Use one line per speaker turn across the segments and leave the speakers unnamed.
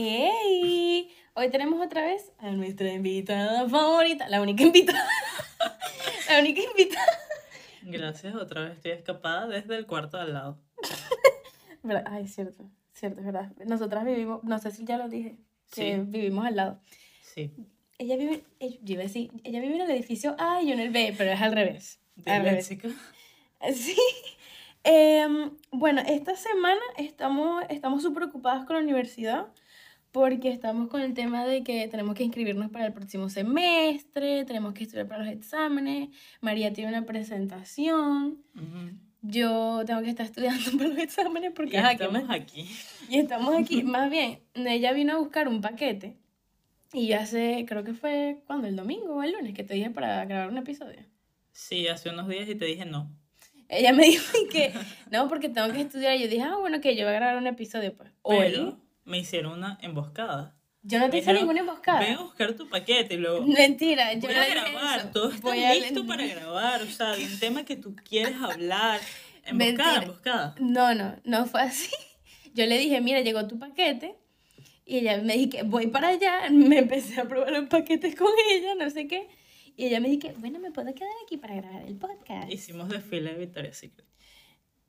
Hey, hoy tenemos otra vez a nuestra invitada favorita, la única invitada, la única invitada.
Gracias, otra vez estoy escapada desde el cuarto al lado.
Ay, cierto, cierto, es verdad. Nosotras vivimos, no sé si ya lo dije, que
Sí.
vivimos al lado.
Sí.
Ella vive, ella, yo iba a decir, ella vive en el edificio A y yo en el B, pero es al revés.
De
Al revés.
Léxico.
Sí. Em, bueno, esta semana estamos estamos súper ocupadas con la universidad porque estamos con el tema de que tenemos que inscribirnos para el próximo semestre, tenemos que estudiar para los exámenes, María tiene una presentación,
Ujú.
yo tengo que estar estudiando para los exámenes porque
Y
ajá, ¿qué
estamos
más?
aquí.
Y estamos aquí. Más bien, ella vino a buscar un paquete y hace, creo que fue cuando, el domingo o el lunes que te dije para grabar un episodio.
Sí, hace unos días y te dije no.
Ella me dijo que no, porque tengo que estudiar. Y yo dije, ah, bueno, que yo voy a grabar un episodio, pues. Hoy.
Me hicieron una emboscada.
Yo no te hice ninguna emboscada.
Ven a buscar tu paquete y luego.
Mentira, yo
Voy
no
a grabar,
eso.
todo está
a-
listo para grabar, o sea, de un tema que tú quieres hablar. Emboscada,
Mentira.
emboscada.
No, no, no fue así. Yo le dije, mira, llegó tu paquete. Y ella me dije que voy para allá. Me empecé a probar los paquetes con ella, no sé qué. Y ella me dijo, bueno, me puedo quedar aquí para grabar el podcast.
Hicimos desfile de Victoria's Secret.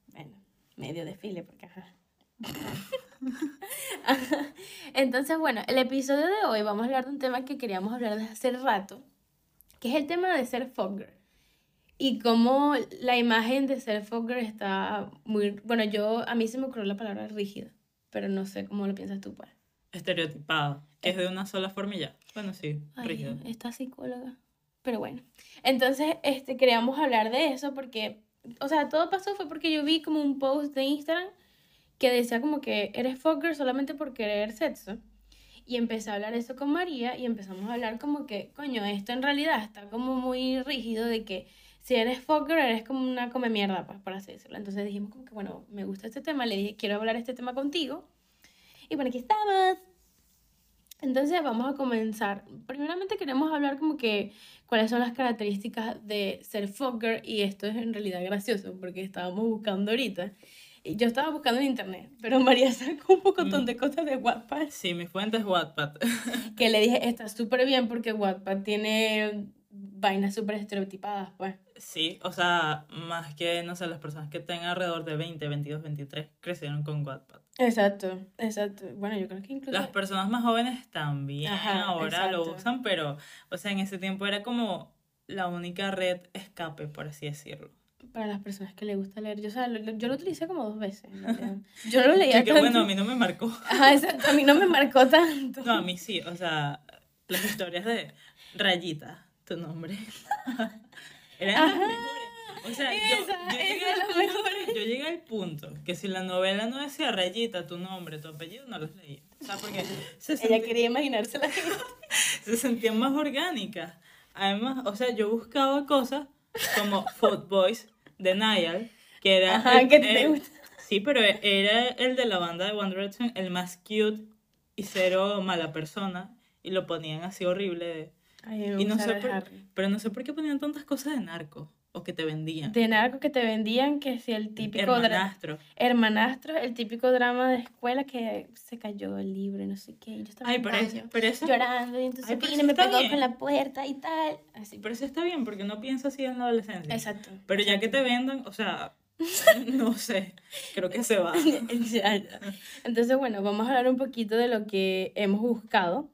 Bueno, medio desfile, porque ajá. Entonces, bueno, el episodio de hoy vamos a hablar de un tema que queríamos hablar desde hace rato, que es el tema de ser fogger. Y cómo la imagen de ser fogger está muy... Bueno, yo, a mí se me ocurrió la palabra rígida, pero no sé cómo lo piensas tú, pues.
Estereotipada, que es de una sola ya. Bueno, sí,
Ay,
rígido.
esta psicóloga. Pero bueno, entonces este, queríamos hablar de eso porque, o sea, todo pasó fue porque yo vi como un post de Instagram que decía como que eres fucker solamente por querer sexo. Y empecé a hablar eso con María y empezamos a hablar como que, coño, esto en realidad está como muy rígido de que si eres fucker eres como una come mierda, pues, por así decirlo. Entonces dijimos como que, bueno, me gusta este tema, le dije, quiero hablar este tema contigo. Y bueno, aquí estamos. Entonces vamos a comenzar. Primeramente queremos hablar como que cuáles son las características de ser fucker y esto es en realidad gracioso porque estábamos buscando ahorita. Yo estaba buscando en internet, pero María sacó un montón de cosas de Wattpad
Sí, mi fuente es Wattpad.
que le dije, está súper bien porque Wattpad tiene vainas súper estereotipadas, pues.
Sí, o sea, más que, no sé, las personas que tengan alrededor de 20, 22, 23 crecieron con Wattpad.
Exacto, exacto. Bueno, yo creo que incluso...
Las personas más jóvenes también
Ajá,
ahora lo usan, pero, o sea, en ese tiempo era como la única red escape, por así decirlo.
Para las personas que les gusta leer, yo, o sea, lo- yo lo utilicé como dos veces. realidad. Yo no lo leía
Que
tanto.
bueno, a mí no me marcó.
Ajá, exacto, a mí no me marcó tanto.
No, a mí sí, o sea, las historias de Rayita, tu nombre. Eran las
Ajá,
mejores. O sea, yo,
esa,
yo, llegué
esa es
al punto, yo llegué al punto que si la novela no decía Rayita, tu nombre, tu apellido, no los leía. O sea, porque se,
Ella
sentía-
quería imaginársela.
se sentían más orgánicas. Además, o sea, yo buscaba cosas como Foot Boys de Niall, que era.
Ajá,
el-
que te
el-
gusta.
Sí, pero era el de la banda de One Direction, el más cute y cero mala persona. Y lo ponían así horrible.
Ay,
y no sé por, pero no sé por qué ponían tantas cosas de narco o que te vendían.
De narco que te vendían, que si el típico
Hermanastro.
hermanastro, el típico drama de escuela que se cayó el libro y no sé qué. y Yo estaba
Ay, pero, eso, pero, eso,
llorando y entonces
Ay, pero
vine, me pegó
bien.
con la puerta y tal. Así.
pero eso está bien porque no piensa así en la adolescencia.
Exacto.
Pero ya que
exacto.
te vendan, o sea, no sé, creo que se va.
Entonces, bueno, vamos a hablar un poquito de lo que hemos buscado.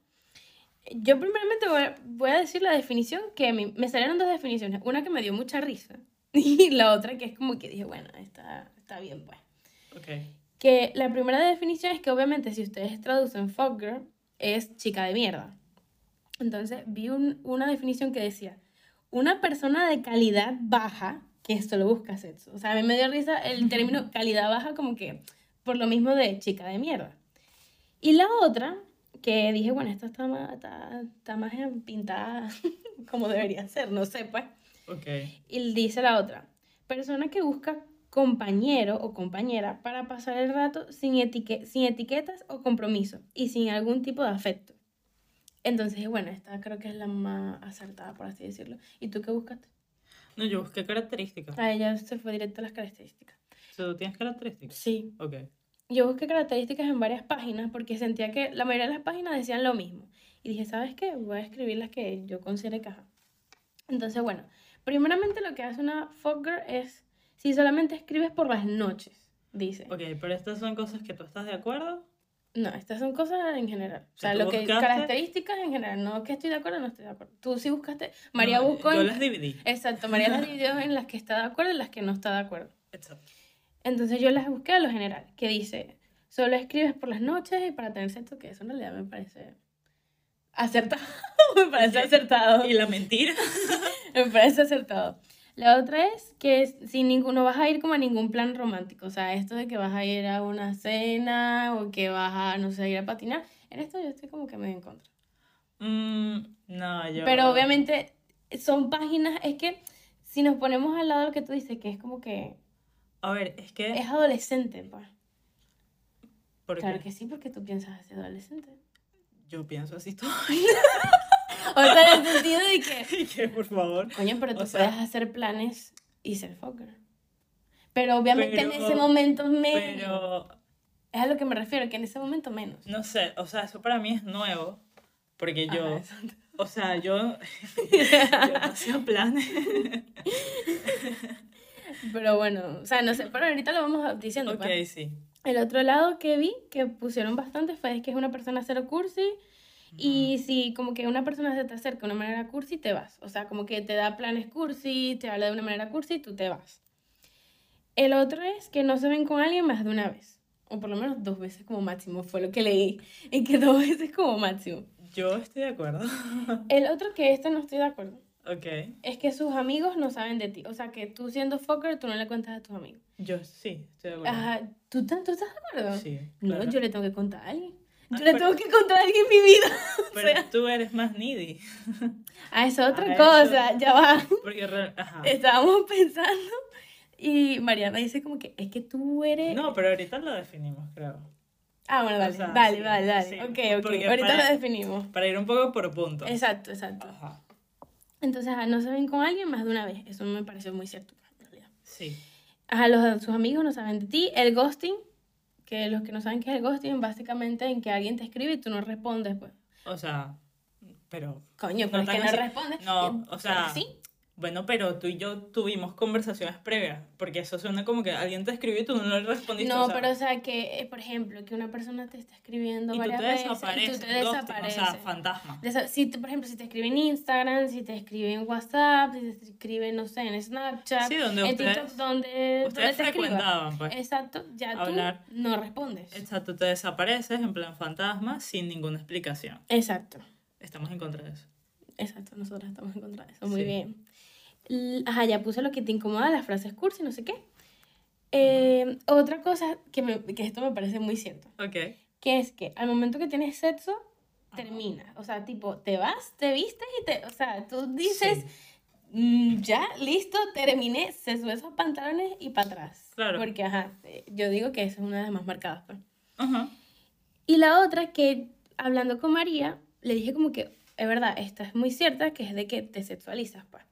Yo primeramente voy a, voy a decir la definición que me, me salieron dos definiciones. Una que me dio mucha risa y la otra que es como que dije, bueno, está, está bien, pues.
Ok.
Que la primera definición es que obviamente si ustedes traducen fuck girl es chica de mierda. Entonces vi un- una definición que decía, una persona de calidad baja que solo busca sexo. O sea, a mí me dio risa el término calidad baja como que por lo mismo de chica de mierda. Y la otra, que dije, bueno, esta está más, está, está más pintada como debería ser, no sé, pues.
Ok.
Y dice la otra, persona que busca compañero o compañera para pasar el rato sin, etique- sin etiquetas o compromiso y sin algún tipo de afecto. Entonces, bueno, esta creo que es la más acertada, por así decirlo. ¿Y tú qué buscaste?
No, yo busqué características.
A ella se fue directo a las características.
¿Tú tienes características?
Sí.
Ok.
Yo busqué características en varias páginas porque sentía que la mayoría de las páginas decían lo mismo. Y dije, ¿sabes qué? Voy a escribir las que yo considere caja. Entonces, bueno, primeramente lo que hace una fogger es si solamente escribes por las noches, dice.
Ok, pero estas son cosas que tú estás de acuerdo.
No, estas son cosas en general. O sea,
¿tú
lo que
buscaste?
características en general, no que estoy de acuerdo, no estoy de acuerdo. Tú sí buscaste, María
No,
buscó
Yo
en-
las dividí.
Exacto, María las dividió en las que está de acuerdo y las que no está de acuerdo.
Exacto.
Entonces yo las busqué a lo general, que dice, solo escribes por las noches y para tener sexo, que eso en realidad me parece acertado, me parece acertado,
Y la mentira.
me parece acertado. La otra es que sin ninguno vas a ir como a ningún plan romántico, o sea, esto de que vas a ir a una cena o que vas a, no sé, ir a patinar, en esto yo estoy como que medio en contra.
Mm, no, yo.
Pero obviamente son páginas, es que si nos ponemos al lado de lo que tú dices, que es como que
A ver, es que.
es adolescente, pues.
¿por
Claro
qué?
que sí, porque tú piensas así adolescente.
Yo pienso así todo.
O sea, en el sentido de que,
Y que, por favor.
coño, pero tú
O sea-
puedes hacer planes y ser fucker. Pero obviamente en
Pero-
ese momento menos.
Pero.
Es a lo que me refiero, que en ese momento menos.
No sé, o sea, eso para mí es nuevo. Porque yo.
Ajá.
O sea, yo. yo no hacía planes.
Pero bueno, o sea, no sé, pero ahorita lo vamos diciendo.
ok,
pues.
sí.
El otro lado que vi, que pusieron bastante, fue que es una persona cero cursi. Y si como que una persona se te acerca de una manera cursi, te vas. O sea, como que te da planes cursi, te habla de una manera cursi, tú te vas. El otro es que no se ven con alguien más de una vez. O por lo menos dos veces como máximo, fue lo que leí. Y que dos veces como máximo.
Yo estoy de acuerdo.
El otro que este no estoy de acuerdo.
Ok.
Es que sus amigos no saben de ti. O sea, que tú siendo fucker, tú no le cuentas a tus amigos.
Yo sí, estoy de acuerdo.
Ajá, ¿tú, ¿tú estás de acuerdo?
Sí.
No, yo le tengo que contar a alguien. Yo
Ah,
le
pero-
tengo que contar a alguien en mi vida. O
Pero
sea,
tú eres más needy.
ah, eso es otra
Ah,
cosa, ya va.
Porque. re- Ajá.
Estábamos pensando y Mariana dice como que es que tú eres...
No, pero ahorita lo definimos, creo.
Ah, bueno, dale,
o sea,
dale,
sí,
dale, dale.
sí,
ok, ok. Ahorita
para-
lo definimos.
Para ir un poco por puntos.
Exacto, exacto.
Ajá.
Entonces, ajá, no se ven con alguien más de una vez. Eso me pareció muy cierto. en realidad.
Sí.
Ajá, los, sus amigos no saben de ti. El ghosting, que los que no saben qué es el ghosting, básicamente en que alguien te escribe y tú no respondes, pues.
O sea, pero.
Coño, pero
No
es que no
así.
respondes.
No, o sea,
Sí.
Bueno, pero tú y yo tuvimos conversaciones previas. Porque eso suena como que alguien te escribió y tú no le respondiste.
No,
o sea,
pero o sea que, eh, por ejemplo, que una persona te está escribiendo
Y tú
varias
te
veces
desapareces.
y tú te desapareces.
O sea, fantasma.
Desa- si te- por ejemplo, si te escribe en Instagram, si te escribe en WhatsApp, si te escribe, no sé, en Snapchat,
Sí, donde
en
ustedes-
TikTok, donde, donde
Ustedes
te
frecuentaban, pues.
Exacto, ya
hablar.
tú no respondes.
Exacto, te desapareces en plan fantasma sin ninguna explicación.
Exacto,
Estamos en contra de eso.
Exacto, nosotros estamos en contra de eso, muy
Sí.
bien. Ajá, ya puse lo que te incomoda, las frases cursi, no sé qué. Eh, otra cosa que, me, que esto me parece muy cierto,
Ok.
que es que al momento que tienes sexo, termina. O sea, tipo, te vas, te vistes y te... O sea, tú dices...
Sí.
Mm, ya, listo, terminé, se sube esos pantalones y para atrás.
Claro.
Porque, ajá, eh, yo digo que esa es una de las más marcadas. pues.
Ajá.
Y la otra que, hablando con María, le dije como que, es verdad, esta es muy cierta, que es de que te sexualizas, pues.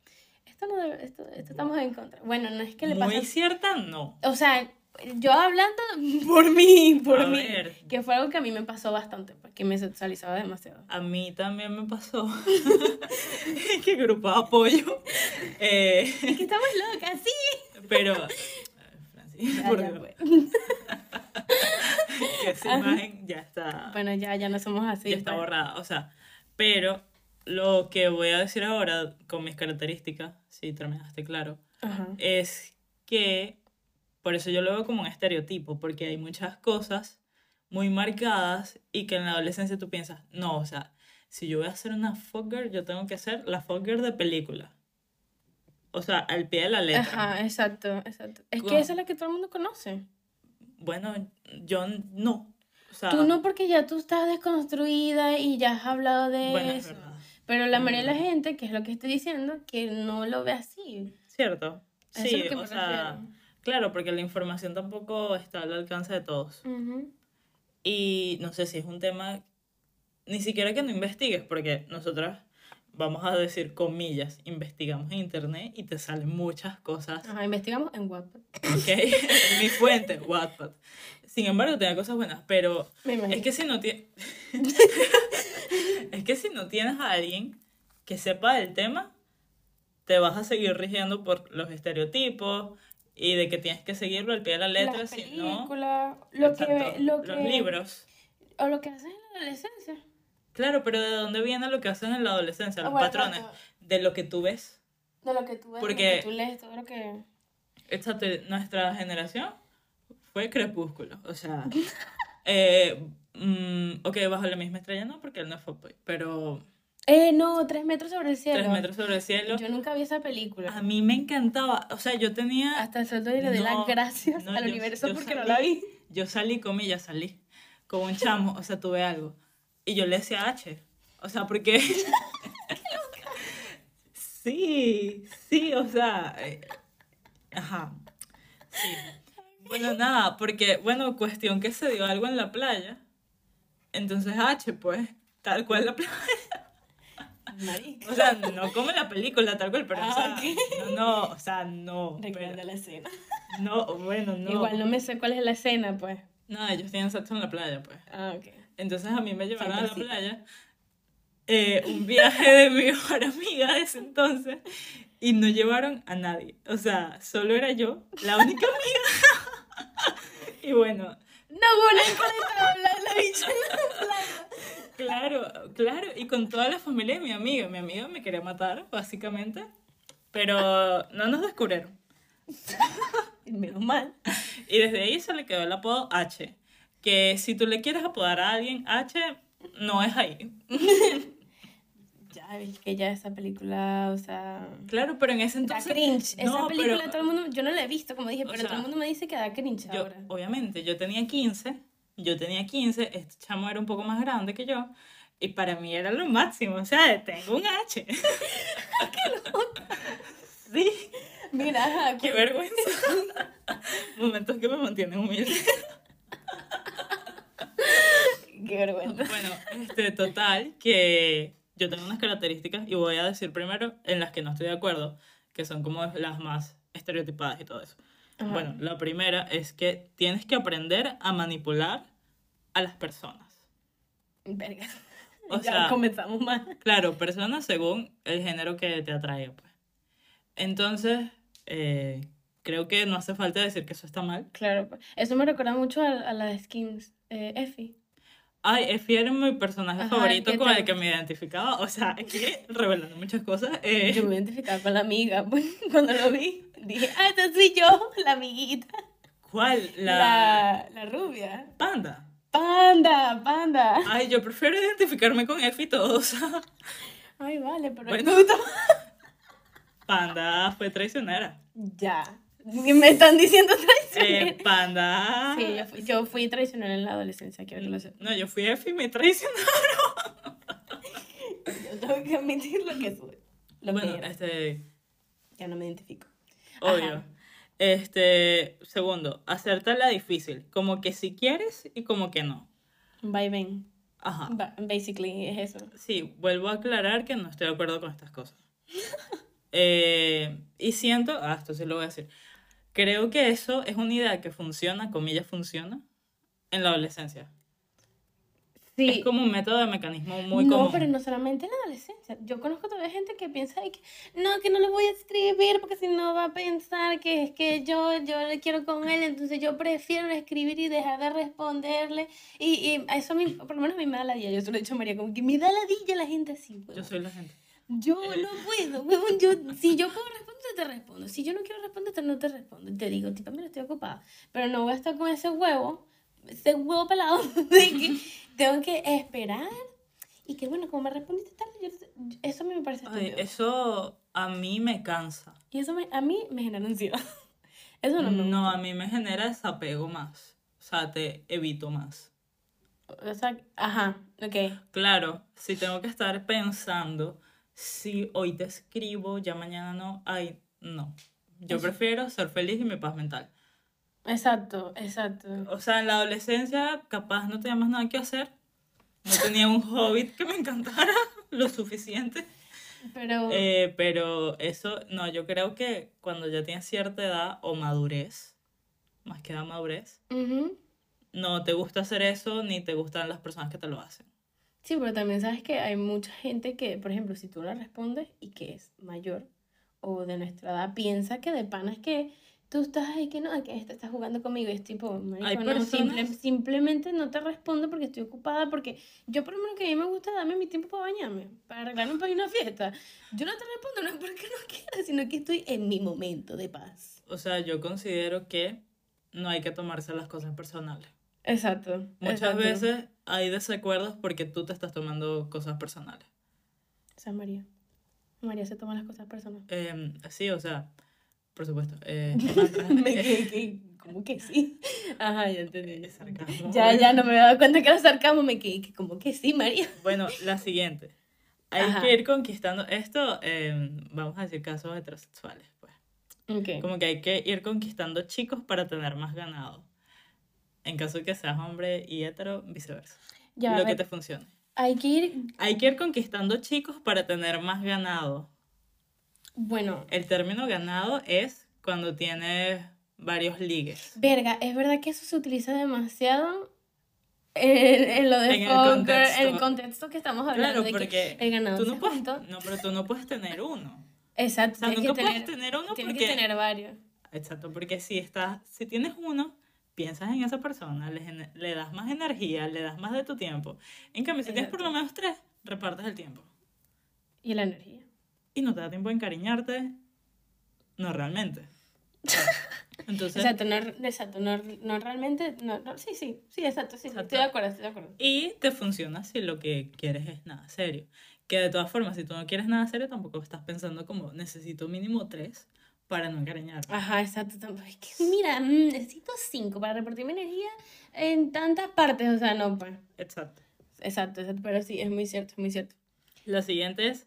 Esto no debe- esto, esto estamos en contra. Bueno, no es que le
Muy
pasa...
cierta, no.
O sea, yo hablando por mí, por
A
mí,
ver.
que fue algo que a mí me pasó bastante, porque me sexualizaba demasiado.
A mí también me pasó. Qué grupo de apoyo. Eh,
Es que estamos locas, sí.
pero. Francis,
Ya,
por
ya, pues.
que esa imagen ya está.
Bueno, ya, ya no somos así.
ya está
pues.
borrada. O sea, pero lo que voy a decir ahora con mis características, si terminaste claro,
Ajá.
es que por eso yo lo veo como un estereotipo, porque hay muchas cosas muy marcadas y que en la adolescencia tú piensas, no, o sea, si yo voy a hacer una fuck girl, yo tengo que ser la fuck girl de película. O sea, al pie de la letra.
Ajá, exacto, exacto. Es
¿Cómo?
que esa es la que todo el mundo conoce.
Bueno, yo no. O sea,
Tú no porque ya tú estás desconstruida y ya has hablado de
bueno,
eso. Pero la mayoría de la gente, que es lo que estoy diciendo, que no lo ve así.
¿Cierto?
Eso
Sí,
es lo que
o sea, claro, porque la información tampoco está al alcance de todos.
Ujú.
Y no sé si es un tema, ni siquiera que no investigues, porque nosotras, vamos a decir comillas, investigamos en internet y te salen muchas cosas.
Ajá, investigamos en Wattpad.
¿Ok? Mi fuente, Wattpad. Sin embargo, tenía cosas buenas, pero es que si no tienes... es que si no tienes a alguien que sepa del tema, te vas a seguir rigiendo por los estereotipos y de que tienes que seguirlo al pie de la letra,
Las
si no...
lo que, lo que...
Los libros.
O lo que haces en la adolescencia.
Claro, pero ¿de dónde viene lo que hacen en la adolescencia? Los
bueno,
patrones.
exacto.
De lo que tú ves.
De lo que tú ves, de
Porque-
lo que tú lees, todo lo que...
Exacto, nuestra generación fue crepúsculo. O sea, eh, mm, ok, bajo la misma estrella no, porque él no fue boy, pero
Eh, no, tres metros sobre el cielo.
tres metros sobre el cielo.
Yo nunca vi esa película.
A mí me encantaba. O sea, yo tenía.
Hasta el sol de hoy le doy
No,
las gracias
no,
al
yo-
universo
yo
porque no
salí-
la vi.
Yo salí, comillas, salí con un chamo, o sea, tuve algo. Y yo le decía H. O sea, porque. sí, sí, o sea. eh, Ajá. Sí. Bueno, nada, porque, bueno, cuestión que se dio algo en la playa. Entonces H, pues, tal cual la playa.
Marica.
O sea, no como en la película, tal cual, pero, o sea,
Ah,
no, no, o sea, no.
Recuerda
pero-
la escena.
no, bueno, no.
Igual no me sé cuál es la escena, pues.
No, ellos tienen sexo en la playa, pues.
Ah, ok.
Entonces a mí me llevaron a la playa. eh, un viaje de mi mejor amiga de ese entonces. Y no llevaron a nadie. O sea, solo era yo, la única amiga. y bueno,
No, con el tabla, la bicha en la playa.
claro, claro. Y con toda la familia de mi amiga. Mi amiga me quería matar, básicamente. Pero no nos descubrieron.
Menos mal.
Y desde ahí se le quedó el apodo H. Que si tú le quieres apodar a alguien H, no es ahí.
Ya, que ya esa película, o sea...
Claro, pero en ese
Da
entonces.
cringe. Esa
No,
película
pero-
todo el mundo... Yo no la he visto, como dije, pero
sea,
todo el mundo me dice que da cringe
Yo,
ahora.
obviamente, yo tenía 15, yo tenía 15, este chamo era un poco más grande que yo, y para mí era lo máximo, o sea, tengo un H. sí,
Mira,
qué
cu-
vergüenza. Momentos que me mantienen humilde.
Qué vergüenza.
Bueno, este, total, que yo tengo unas características, y voy a decir primero en las que no estoy de acuerdo, que son como las más estereotipadas y todo eso.
Ajá.
Bueno, la primera es que tienes que aprender a manipular a las personas.
Verga.
O
ya
sea-
comenzamos mal.
Claro, personas según el género que te atraiga, pues. Entonces, eh, creo que no hace falta decir que eso está mal.
Claro, pues. eso me recuerda mucho a, a la de Skims, eh, Effie.
Ay, Effie era mi personaje
Ajá,
favorito
¿qué
con el que me identificaba. O sea, aquí revelando muchas cosas. eh,
Yo me identificaba con la amiga, pues, cuando lo vi. Dije, ah, esta soy yo, la amiguita.
¿Cuál? La,
La, la rubia.
panda.
Panda, panda.
Ay, yo prefiero identificarme con Effie y todo. O sea,
Ay, vale, pero
Bueno. panda fue traicionera.
Ya. Me están diciendo
Eh,
traicionera.
panda.
Sí, yo fui, yo fui traicionera en la adolescencia, quiero que lo sepas.
No, yo fui Effie y me traicionó.
Yo tengo que admitir lo que soy. Lo
Bueno,
que
este.
Ya no me identifico.
Obvio.
Ajá.
Este, segundo, hacértela difícil, como que si quieres y como que no.
Bye, ven.
Ajá.
Ba- Basically, es eso.
Sí, vuelvo a aclarar que no estoy de acuerdo con estas cosas. Eh, y siento, ah, esto sí lo voy a decir, creo que eso es una idea que funciona, comillas funciona, en la adolescencia.
Sí.
Es como un método de mecanismo muy
no,
común.
pero no solamente en la adolescencia. Yo conozco todavía gente que piensa que no, que no le voy a escribir porque si no va a pensar que es que yo, yo le quiero con él, entonces yo prefiero escribir y dejar de responderle. Y, y eso a mí, por lo menos a mí me da la dilla. Yo se lo he dicho a María, como que me da la dilla la gente así, huevón.
Yo soy la gente.
Yo no puedo, huevón. Yo, si yo puedo responder, te respondo. Si yo no quiero responderte, no te respondo. Te digo, tipo, mira, estoy ocupada. Pero no voy a estar con ese huevo, ese huevo pelado, de que tengo que esperar. Y que bueno, como me respondiste tarde, yo- eso a mí me parece
Ay,
estúpido.
eso a mí me cansa.
Y eso me- a mí me genera ansiedad. Eso no me
No, a mí me genera desapego más. O sea, te evito más.
gusta. O sea, ajá, ok.
Claro, si tengo que estar pensando si hoy te escribo, ya mañana no, ay, no. Yo
Eso.
prefiero ser feliz y mi paz mental.
Exacto, exacto.
O sea, en la adolescencia capaz no tenía más nada que hacer. No tenía un hobbit que me encantara lo suficiente.
Pero,
Eh, pero eso, no, yo creo que cuando ya tienes cierta edad o madurez, más que edad madurez, no te gusta hacer eso ni te gustan las personas que te lo hacen.
Sí, pero también sabes que hay mucha gente que, por ejemplo, si tú le respondes y que es mayor o de nuestra edad, piensa que de pana es que tú estás ahí, que no, que este está jugando conmigo y es tipo, marico,
Hay
no,
personas-
simple- simplemente no te respondo porque estoy ocupada, porque yo por lo menos que a mí me gusta darme mi tiempo para bañarme, para arreglarme para ir a una fiesta. Yo no te respondo no es porque no quiera, sino que estoy en mi momento de paz.
O sea, yo considero que no hay que tomarse las cosas personales.
Exacto.
Muchas
exacto.
veces hay desacuerdos porque tú te estás tomando cosas personales.
Es María. María se toma las cosas personales.
Em, sí, o sea, por supuesto. eh, eh,
como que sí. Ajá, ya entendí.
eh, sarcasmo.
Ya, ya no me había dado cuenta que era sarcasmo, me quedé que como que sí, María.
Bueno, la siguiente. Hay
Ajá.
que ir conquistando esto, em, vamos a decir casos heterosexuales, pues.
Ok.
Como que hay que ir conquistando chicos para tener más ganado. En caso de que seas hombre y hetero, viceversa.
Ya,
Lo que
ver,
te funcione.
hay que ir,
Hay que ir conquistando chicos para tener más ganado.
bueno,
El término ganado es cuando tienes varios ligues.
verga, es verdad que eso se utiliza demasiado en, en lo de
En el contexto.
el contexto que estamos hablando.
Claro,
de que
porque
el ganado
tú no puedes, no, pero tú no puedes tener uno.
Exacto,
O sea, nunca
que
puedes
tener,
tener uno
tienes
porque...
que tener varios.
Exacto, porque si estás, si tienes uno, piensas en esa persona, le, le das más energía, le das más de tu tiempo. En cambio, si tienes por lo
Exacto.
menos tres, repartes el tiempo.
Y la energía.
Y no te da tiempo de encariñarte, no realmente. Entonces,
Exacto, no, exacto, no, no realmente, no, no, sí, sí, sí, exacto, sí, sí,
Exacto.
estoy de acuerdo, estoy de acuerdo.
y te funciona si lo que quieres es nada serio. Que de todas formas, si tú no quieres nada serio, tampoco estás pensando como necesito mínimo tres para no encariñarme.
Ajá, exacto. Es que, mira, mm, necesito cinco para repartir mi energía en tantas partes. O sea, no, pues.
Exacto.
Exacto, exacto. Pero sí, es muy cierto, es muy cierto.
La siguiente es,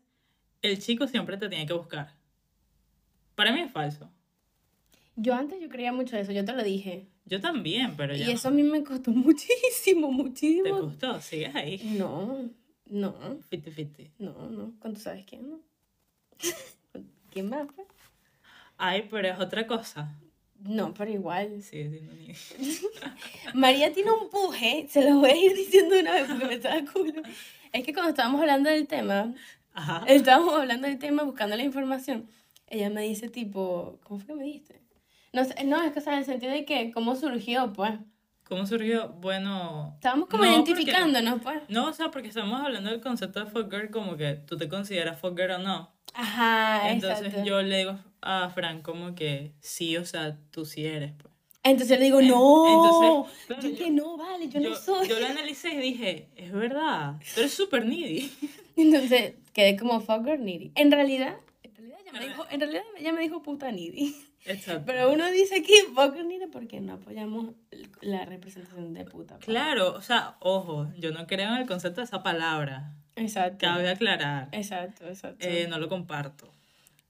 el chico siempre te tiene que buscar. Para mí es falso.
Yo antes yo creía mucho eso, yo te lo dije.
Yo también, pero ya
Y
no.
eso a mí me costó muchísimo,
¿Te
muchísimo.
gustó? ¿Sigues ahí?
No, no,
Fiti fiti.
no, no. ¿Cuánto sabes quién, no? ¿Quién más, pues?
Ay, pero es otra cosa.
No, pero igual.
Siendo ni...
María tiene un puje, se lo voy a ir diciendo una vez porque me está culo. Es que cuando estábamos hablando del tema,
Ajá.
estábamos hablando del tema, buscando la información, ella me dice tipo, ¿cómo fue que me dijiste? No, no, es que o sea, en el sentido de que, ¿cómo surgió, pues?
¿Cómo surgió? Bueno...
Estábamos como
no,
identificándonos, pues.
porque- No, o sea, porque estamos hablando del concepto de fucker como que tú te consideras fucker o no.
Ajá,
Entonces
exacto.
yo le digo a Fran como que sí, o sea, tú sí eres, pues.
Entonces le digo, no,
entonces, claro,
yo
yo-
que no, vale, yo, no soy.
yo lo analicé y dije, es verdad, tú eres súper needy.
Entonces quedé como fucker needy. En realidad, en realidad ella me dijo, en realidad ella me dijo puta needy.
Exacto.
Pero uno dice aquí fucker needy porque no apoyamos la representación de puta. pues.
Claro, o sea, ojo, yo no creo en el concepto de esa palabra.
Exacto.
Cabe aclarar.
Exacto, exacto.
Eh, no lo comparto.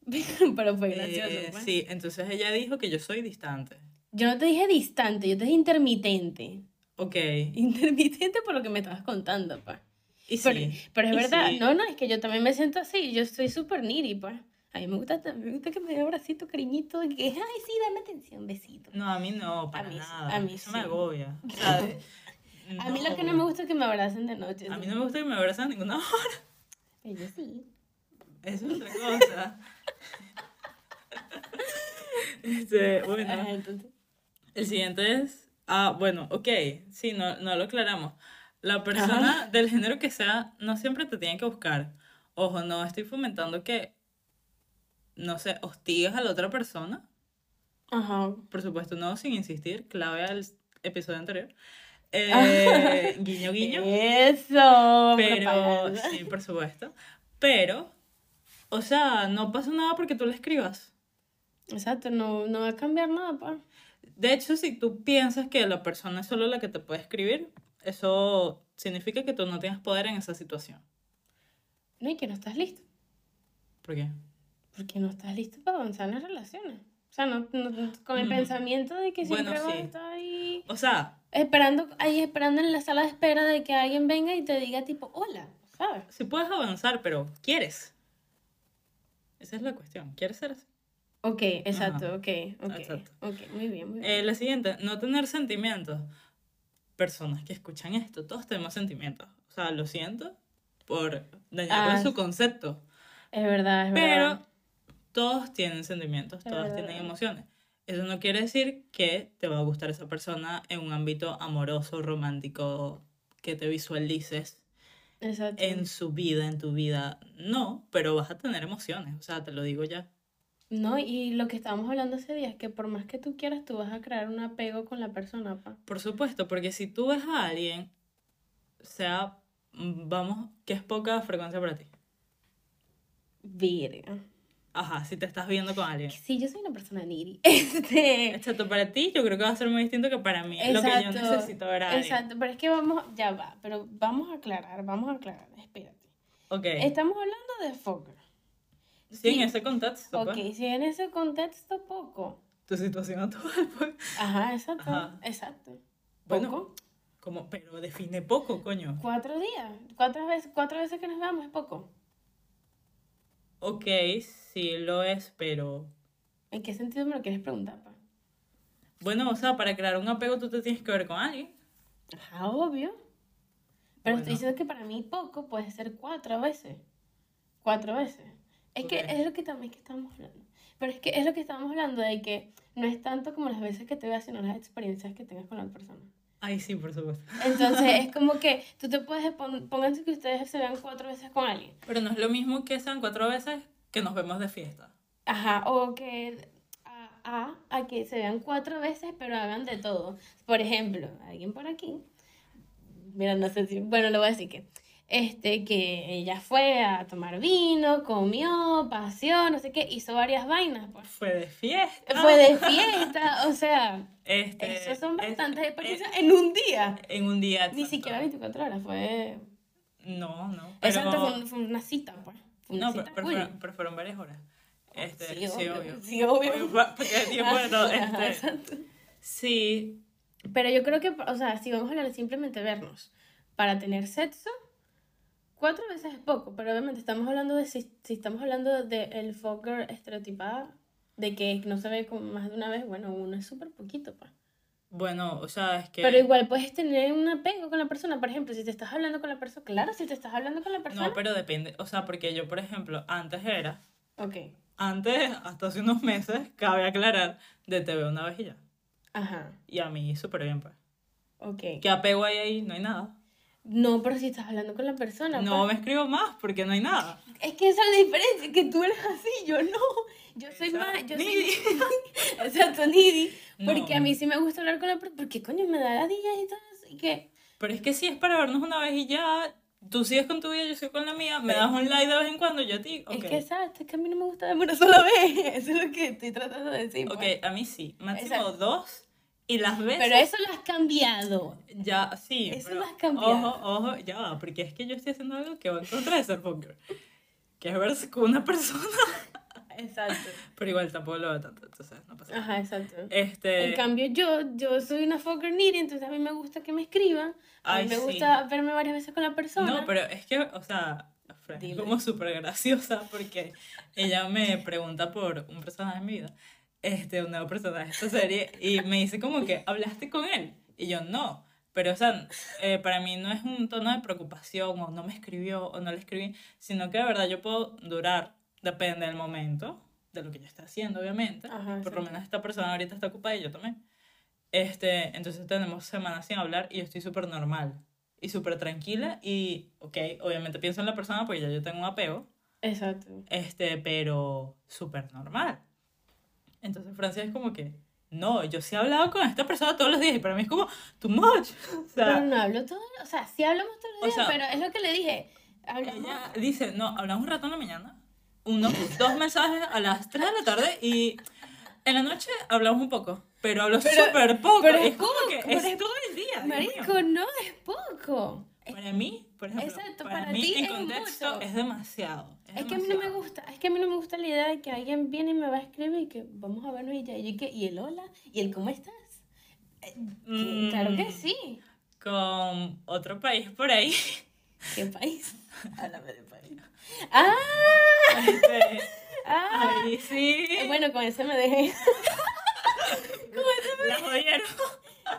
Pero fue gracioso.
Eh,
pues.
sí, entonces ella dijo que yo soy distante.
Yo no te dije distante, yo te dije intermitente.
Ok.
Intermitente por lo que me estabas contando, pues.
Y
Pero,
sí.
pero es
y
verdad,
sí.
no, no, es que yo también me siento así, yo soy súper needy, pues. A mí me gusta, me gusta que me dé abracito, cariñito, que, ay, sí, dame atención, besito.
No, a mí no, para
mí sí,
nada.
a mí
Eso me
sí.
agobia. O sea,
A mí lo que no me gusta es que me abracen de noche.
A mí no me gusta que me abrazan a ninguna hora.
Pero yo sí.
Eso es otra cosa. Este, bueno.
Ajá, entonces.
El siguiente es. Ah, bueno, ok. Sí, no, no lo aclaramos. La persona del género que sea no siempre te tiene que buscar. Ojo, no estoy fomentando que. No sé, hostigues a la otra persona.
Ajá.
Por supuesto, no, sin insistir. Clave al episodio anterior. Eh, guiño, guiño.
Eso.
Pero,
propaganda.
sí, por supuesto. Pero, o sea, no pasa nada porque tú le escribas.
Exacto, no, no va a cambiar nada, pues.
De hecho, si tú piensas que la persona es solo la que te puede escribir, eso significa que tú no tienes poder en esa situación.
No, y que no estás listo.
¿Por qué?
Porque no estás listo para avanzar en las relaciones. O sea, no, no- con el
Mm.
pensamiento de que
Bueno,
siempre vas
sí.
a estar ahí
O sea,
esperando, ahí esperando en la sala de espera de que alguien venga y te diga tipo, hola, ¿sabes?
sí puedes avanzar, pero ¿quieres? Esa es la cuestión. ¿Quieres ser así?
Ok, exacto, ok, ok.
Exacto.
Ok, muy bien, muy bien.
Eh, la siguiente, no tener sentimientos. Personas que escuchan esto, todos tenemos sentimientos. O sea, lo siento por dañarle
Ah,
su concepto.
es verdad, es
Pero
verdad.
todos tienen sentimientos,
Es
todos
verdad.
tienen emociones. Eso no quiere decir que te va a gustar esa persona en un ámbito amoroso, romántico, que te visualices
Exacto.
en su vida, en tu vida. No, pero vas a tener emociones, o sea, te lo digo ya.
No, y lo que estábamos hablando ese día es que por más que tú quieras, tú vas a crear un apego con la persona, pa.
Por supuesto, porque si tú ves a alguien, sea, mm, vamos, que es poca frecuencia para ti.
Virga.
Ajá, si te estás viendo con alguien.
Sí, yo soy una persona needy. Este.
Excepto para ti, yo creo que va a ser muy distinto que para mí. Lo que yo
Exacto,
necesito ver a alguien.
Exacto, pero es que vamos, ya va, pero vamos a aclarar, vamos a aclarar, espérate.
Ok.
Estamos hablando de Fogger.
Sí, en
sí.
ese contexto.
Ok,
pues.
si en ese contexto poco.
Tu situación actual, pues.
Ajá, exacto,
Ajá.
exacto.
Bueno,
Poco.
Como, pero define poco, coño.
Cuatro días, cuatro veces, cuatro veces que nos veamos es poco.
Ok, sí lo es, pero.
¿En qué sentido me lo quieres preguntar, pa?
Bueno, o sea, para crear un apego tú te tienes que ver con alguien.
Ajá, obvio. Pero
Bueno.
estoy diciendo que para mí poco puede ser cuatro veces. Cuatro veces. Es que es lo que también que estamos hablando. Pero es que es lo que estábamos hablando de que no es tanto como las veces que te veas, sino las experiencias que tengas con la persona.
Ay, sí, por supuesto.
Entonces es como que tú te puedes, pon- pónganse que ustedes se vean cuatro veces con alguien.
Pero no es lo mismo que sean cuatro veces que nos vemos de fiesta.
Ajá, o que a, a, a que se vean cuatro veces, pero hagan de todo. Por ejemplo, alguien por aquí, mira, no sé si, bueno, le voy a decir que, este, que ella fue a tomar vino, comió, paseó, no sé qué, hizo varias vainas, pues.
Fue de fiesta.
Fue de fiesta, o sea,
Este,
eso son
es-
bastantes
es-
experiencias en un día.
en un día.
Ni
exacto.
siquiera 24 horas, fue...
No, no. Pero,
Exacto, fue, fue una cita, pues. Fue una
No,
cita
pero, pero pero fueron varias horas. Este,
Sí,
sí,
obvio.
obvio.
Sí, obvio.
Porque hay tiempo de todo.
Ajá,
Este, sí,
Pero yo creo que, o sea, si vamos a hablar de simplemente vernos para tener sexo, cuatro veces es poco, pero obviamente estamos hablando de si, si estamos hablando de el fucker estereotipado, de que no se ve como más de una vez, bueno, uno es súper poquito, pa.
bueno, o sea, es que.
Pero igual puedes tener un apego con la persona, por ejemplo, si te estás hablando con la persona, claro, si te estás hablando con la persona.
No, pero depende. O sea, porque yo, por ejemplo, antes era.
Ok,
Antes, hasta hace unos meses, cabe aclarar, de te veo una vez y ya.
ajá,
Y a mí, súper bien, pues.
ok.
¿Qué apego hay ahí? No hay nada.
No, pero si estás hablando con la persona,
No
pa.
me escribo más porque no hay nada.
Es que esa es la diferencia, que tú eres así, yo no. Yo soy
Exacto.
más, yo soy... Exacto, needy. Porque
No.
a mí sí me gusta hablar con la persona, porque coño, me da ladillas y todo y que...
Pero es que si es para vernos una vez y ya, tú sigues con tu vida, yo sigo con la mía, me das un like de vez en cuando, yo a ti, ok.
Es que exacto, es que a mí no me gusta darme una sola vez, eso es lo que estoy tratando de decir.
Ok,
pues.
a mí sí, máximo
Exacto.
dos, y las veces...
Pero eso lo has cambiado.
Ya, sí.
Eso
pero
lo has cambiado.
Ojo, ojo, ya va, porque es que yo estoy haciendo algo que va en contra de ser fucker. Que es verse con una persona.
Exacto.
Pero igual tampoco lo veo tanto, entonces no pasa nada.
Ajá, exacto.
Este.
En cambio, yo, yo soy una fucker needy, entonces a mí me gusta que me escriban. A mí
Ay,
me
sí.
gusta verme varias veces con la persona.
No, pero es que, o sea, Fran es como súper graciosa porque ella me pregunta por un personaje en mi vida, este, un nuevo personaje de esta serie, y me dice como que, ¿hablaste con él? Y yo, no. Pero, o sea, eh, para mí no es un tono de preocupación o no me escribió o no le escribí, sino que de verdad yo puedo durar, depende del momento, de lo que yo esté haciendo, obviamente.
Ajá,
por lo
exacto.
menos esta persona ahorita está ocupada y yo también. Este, entonces tenemos semanas sin hablar y yo estoy súper normal y súper tranquila y, ok, obviamente pienso en la persona porque ya yo tengo un apego,
Exacto.
este, pero súper normal. Entonces Francia es como que, no, yo sí he hablado con esta persona todos los días y para mí es como, too much. O
Pero
sea,
no hablo todo, o sea, sí hablamos todos los
O
días,
sea,
pero es lo que le dije. Hablamos.
ella dice, no, hablamos un rato en la mañana, unos dos mensajes a las 3 de la tarde y en la noche hablamos un poco, pero hablo
Pero-
súper poco.
pero
es
es
como
poco,
que
pero
es
es-
todo el día.
Marico, no es poco.
Para mí, por ejemplo,
Exacto,
para,
para
mí
ti
en
es
contexto
mucho.
es demasiado.
es que a mí no me gusta, es que a mí no me gusta la idea de que alguien viene y me va a escribir y que vamos a vernos y ya, y, que, y el hola, y el cómo estás. Eh,
Mm,
Claro que sí.
Con otro país por ahí.
¿Qué país? Háblame de país. ¡Ah!
este,
Ah,
Ahí sí.
bueno, con ese me dejé.
La jodieron.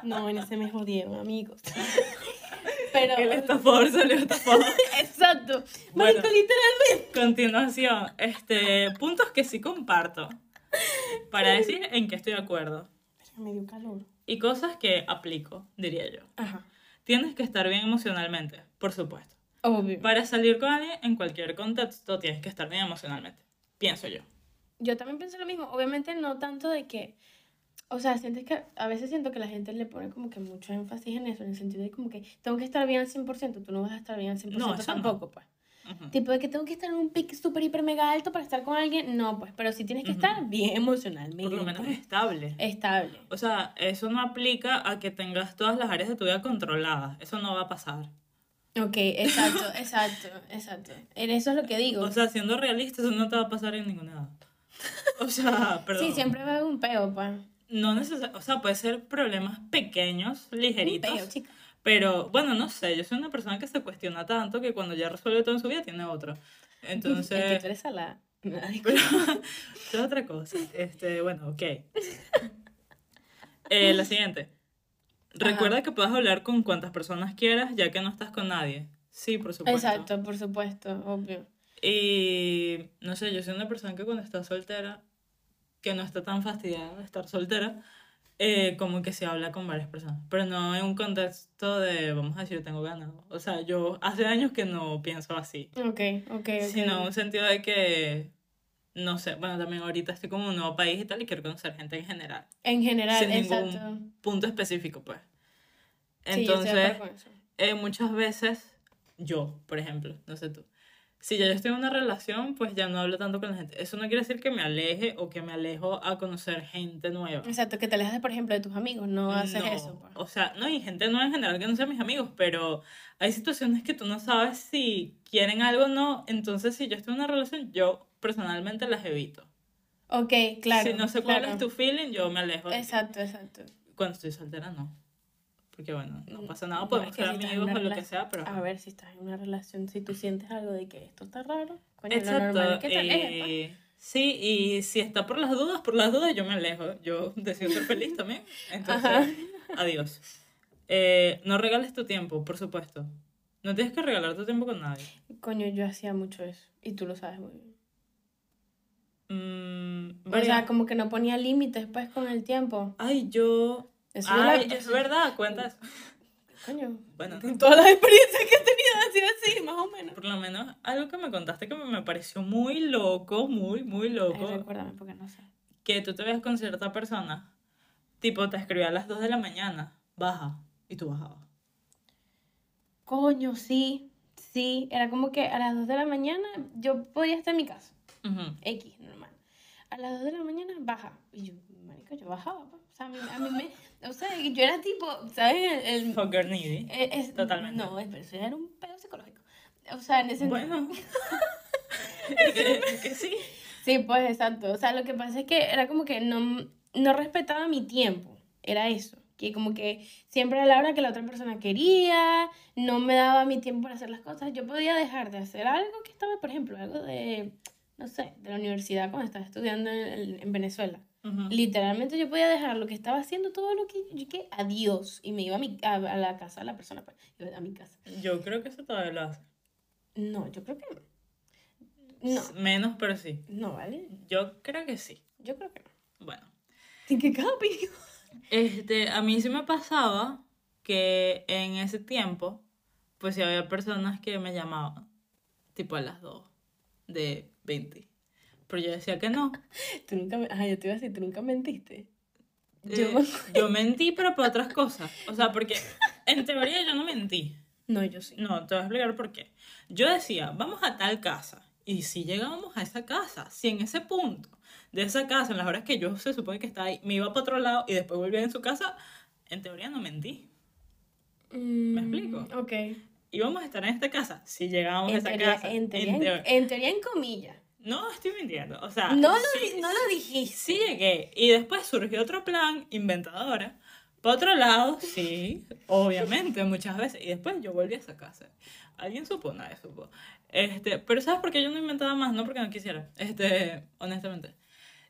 No, en ese me jodieron, amigos. Pero.
El estafador salió estafado.
Exacto.
Bueno.
Marico, literalmente.
Continuación, este, puntos que sí comparto. Para decir en qué estoy de acuerdo.
Me dio calor.
Y cosas que aplico, diría yo.
Ajá.
Tienes que estar bien emocionalmente, por supuesto.
Obvio.
Para salir con alguien en cualquier contexto tienes que estar bien emocionalmente. Pienso yo.
Yo también pienso lo mismo. Obviamente no tanto de que. O sea, sientes que a veces siento que la gente le pone como que mucho énfasis en eso, en el sentido de como que tengo que estar bien al 100%, tú no vas a estar bien al 100%
No, eso no.
tampoco, pues.
Ujú.
Tipo de que tengo que estar en un pic súper, hiper, mega alto para estar con alguien, no, pues, pero sí tienes que
Ujú.
estar bien emocionalmente.
Por lo menos estable.
Estable.
O sea, eso no aplica a que tengas todas las áreas de tu vida controladas. Eso no va a pasar.
Ok, exacto, exacto, exacto. En eso es lo que digo.
O sea, siendo realista, eso no te va a pasar en ninguna edad. O sea, perdón.
sí, siempre va a haber un peo, pues.
No necesariamente, o sea, puede ser problemas pequeños, ligeritos.
chica.
Pero, bueno, no sé, yo soy una persona que se cuestiona tanto que cuando ya resuelve todo en su vida tiene otro.
Es que
Entonces,
tú eres salada.
Pero, es otra cosa. Este, bueno, ok. Eh, la siguiente. Recuerda que puedes hablar con cuantas personas quieras ya que no estás con nadie. Sí, por supuesto.
Exacto, por supuesto, obvio.
Y no sé, yo soy una persona que cuando está soltera, que no está tan fastidiada de estar soltera, eh, como que se habla con varias personas. Pero no en un contexto de, vamos a decir, tengo ganas. O sea, yo hace años que no pienso así.
Ok, ok, ok.
Sino en un sentido de que, no sé, bueno, también ahorita estoy como en un nuevo país y tal y quiero conocer gente en general.
En general,
sin ningún
exacto.
punto específico, pues.
Sí, yo
Entonces, eh, muchas veces, yo, por ejemplo, no sé tú, si ya yo estoy en una relación, pues ya no hablo tanto con la gente. Eso no quiere decir que me aleje o que me alejo a conocer gente nueva.
Exacto, que te alejas, por ejemplo, de tus amigos, no haces
No,
eso. pues.
O sea, no, y gente nueva en general que no sean mis amigos, pero hay situaciones que tú no sabes si quieren algo o no. Entonces, si yo estoy en una relación, yo personalmente las evito.
Ok, claro.
si no sé cuál
claro.
es tu feeling, yo me alejo.
Exacto, exacto.
Cuando estoy soltera, no. Porque bueno, no pasa nada,
No,
podemos
es que
ser
si estás en
amigos
una
o lo que sea, pero...
A ver, si estás en una relación, si tú sientes algo de que esto está raro, coño, lo
Exacto.
normal es que te alejes, pues.
y- Sí, y si está por las dudas, por las dudas yo me alejo. Yo decido ser feliz también. Entonces,
Ajá.
adiós. Eh, no regales tu tiempo, por supuesto. No tienes que regalar tu tiempo con nadie.
Coño, yo hacía mucho eso. Y tú lo sabes muy bien.
Mm,
O sea, como que no ponía límites, pues, con el tiempo.
Ay, yo...
Eso la-
Ay, es verdad, cuenta eso.
Coño.
Bueno,
Todas las experiencias que he tenido han sido así, más o menos.
por lo menos algo que me contaste que me pareció muy loco, muy, muy
Ay,
loco.
recuérdame, porque no sé.
que tú te veas con cierta persona, tipo te escribía a las 2 de la mañana, baja, y tú bajabas.
Coño, sí. Sí, era como que a las 2 de la mañana yo podía estar en mi casa. X, normal. A las 2 de la mañana baja. Y yo, marico, yo bajaba. pues. O sea, a mí, a mí me. O sea, yo era tipo, ¿sabes? El, el-
Fucker needy.
eh, es-
Totalmente.
No, es- pero eso era un pedo psicológico. O sea, en ese
Bueno. que, que sí.
Sí, pues exacto. O sea, lo que pasa es que era como que no, no respetaba mi tiempo. Era eso. Que como que siempre a la hora que la otra persona quería, no me daba mi tiempo para hacer las cosas. Yo podía dejar de hacer algo que estaba, por ejemplo, algo de, no sé, de la universidad cuando estaba estudiando en, en Venezuela. Literalmente yo podía dejar lo que estaba haciendo, todo lo que yo que adiós. Y me iba a, mi, a, a la casa de la persona, pues, a mi casa.
Yo creo que eso todavía lo hace.
No, yo creo que no. No,
Menos, pero sí.
no, ¿vale?
Yo creo que sí.
Yo creo que no.
Bueno.
¿En qué opinión?
Este, a mí sí me pasaba que en ese tiempo, pues sí había personas que me llamaban, tipo a las 2 de 20. Pero yo decía que no.
Tú nunca me... Ajá, yo te iba a decir, tú nunca mentiste.
Eh,
Yo...
yo mentí, pero por otras cosas. O sea, porque en teoría yo no mentí.
No, yo sí.
No, te voy a explicar por qué. Yo decía, vamos a tal casa. Y si llegábamos a esa casa, si en ese punto de esa casa, en las horas que yo se supone que estaba ahí, me iba para otro lado y después volvía en su casa, en teoría no mentí.
¿Me
explico?
Mm, Ok.
Íbamos a estar en esta casa, si llegábamos a
En
esa
teoría,
casa.
en, teoría,
en
en,
teo-
en teoría, en comillas.
No estoy mintiendo. O sea,
No lo,
sí-
no lo dijiste.
sí llegué. Y después surgió otro plan, inventadora, Por otro lado, sí, obviamente, muchas veces. Y después yo volví a esa casa. Alguien supo, nadie supo. Este, pero ¿sabes por qué yo no inventaba más? No porque no quisiera, este, honestamente.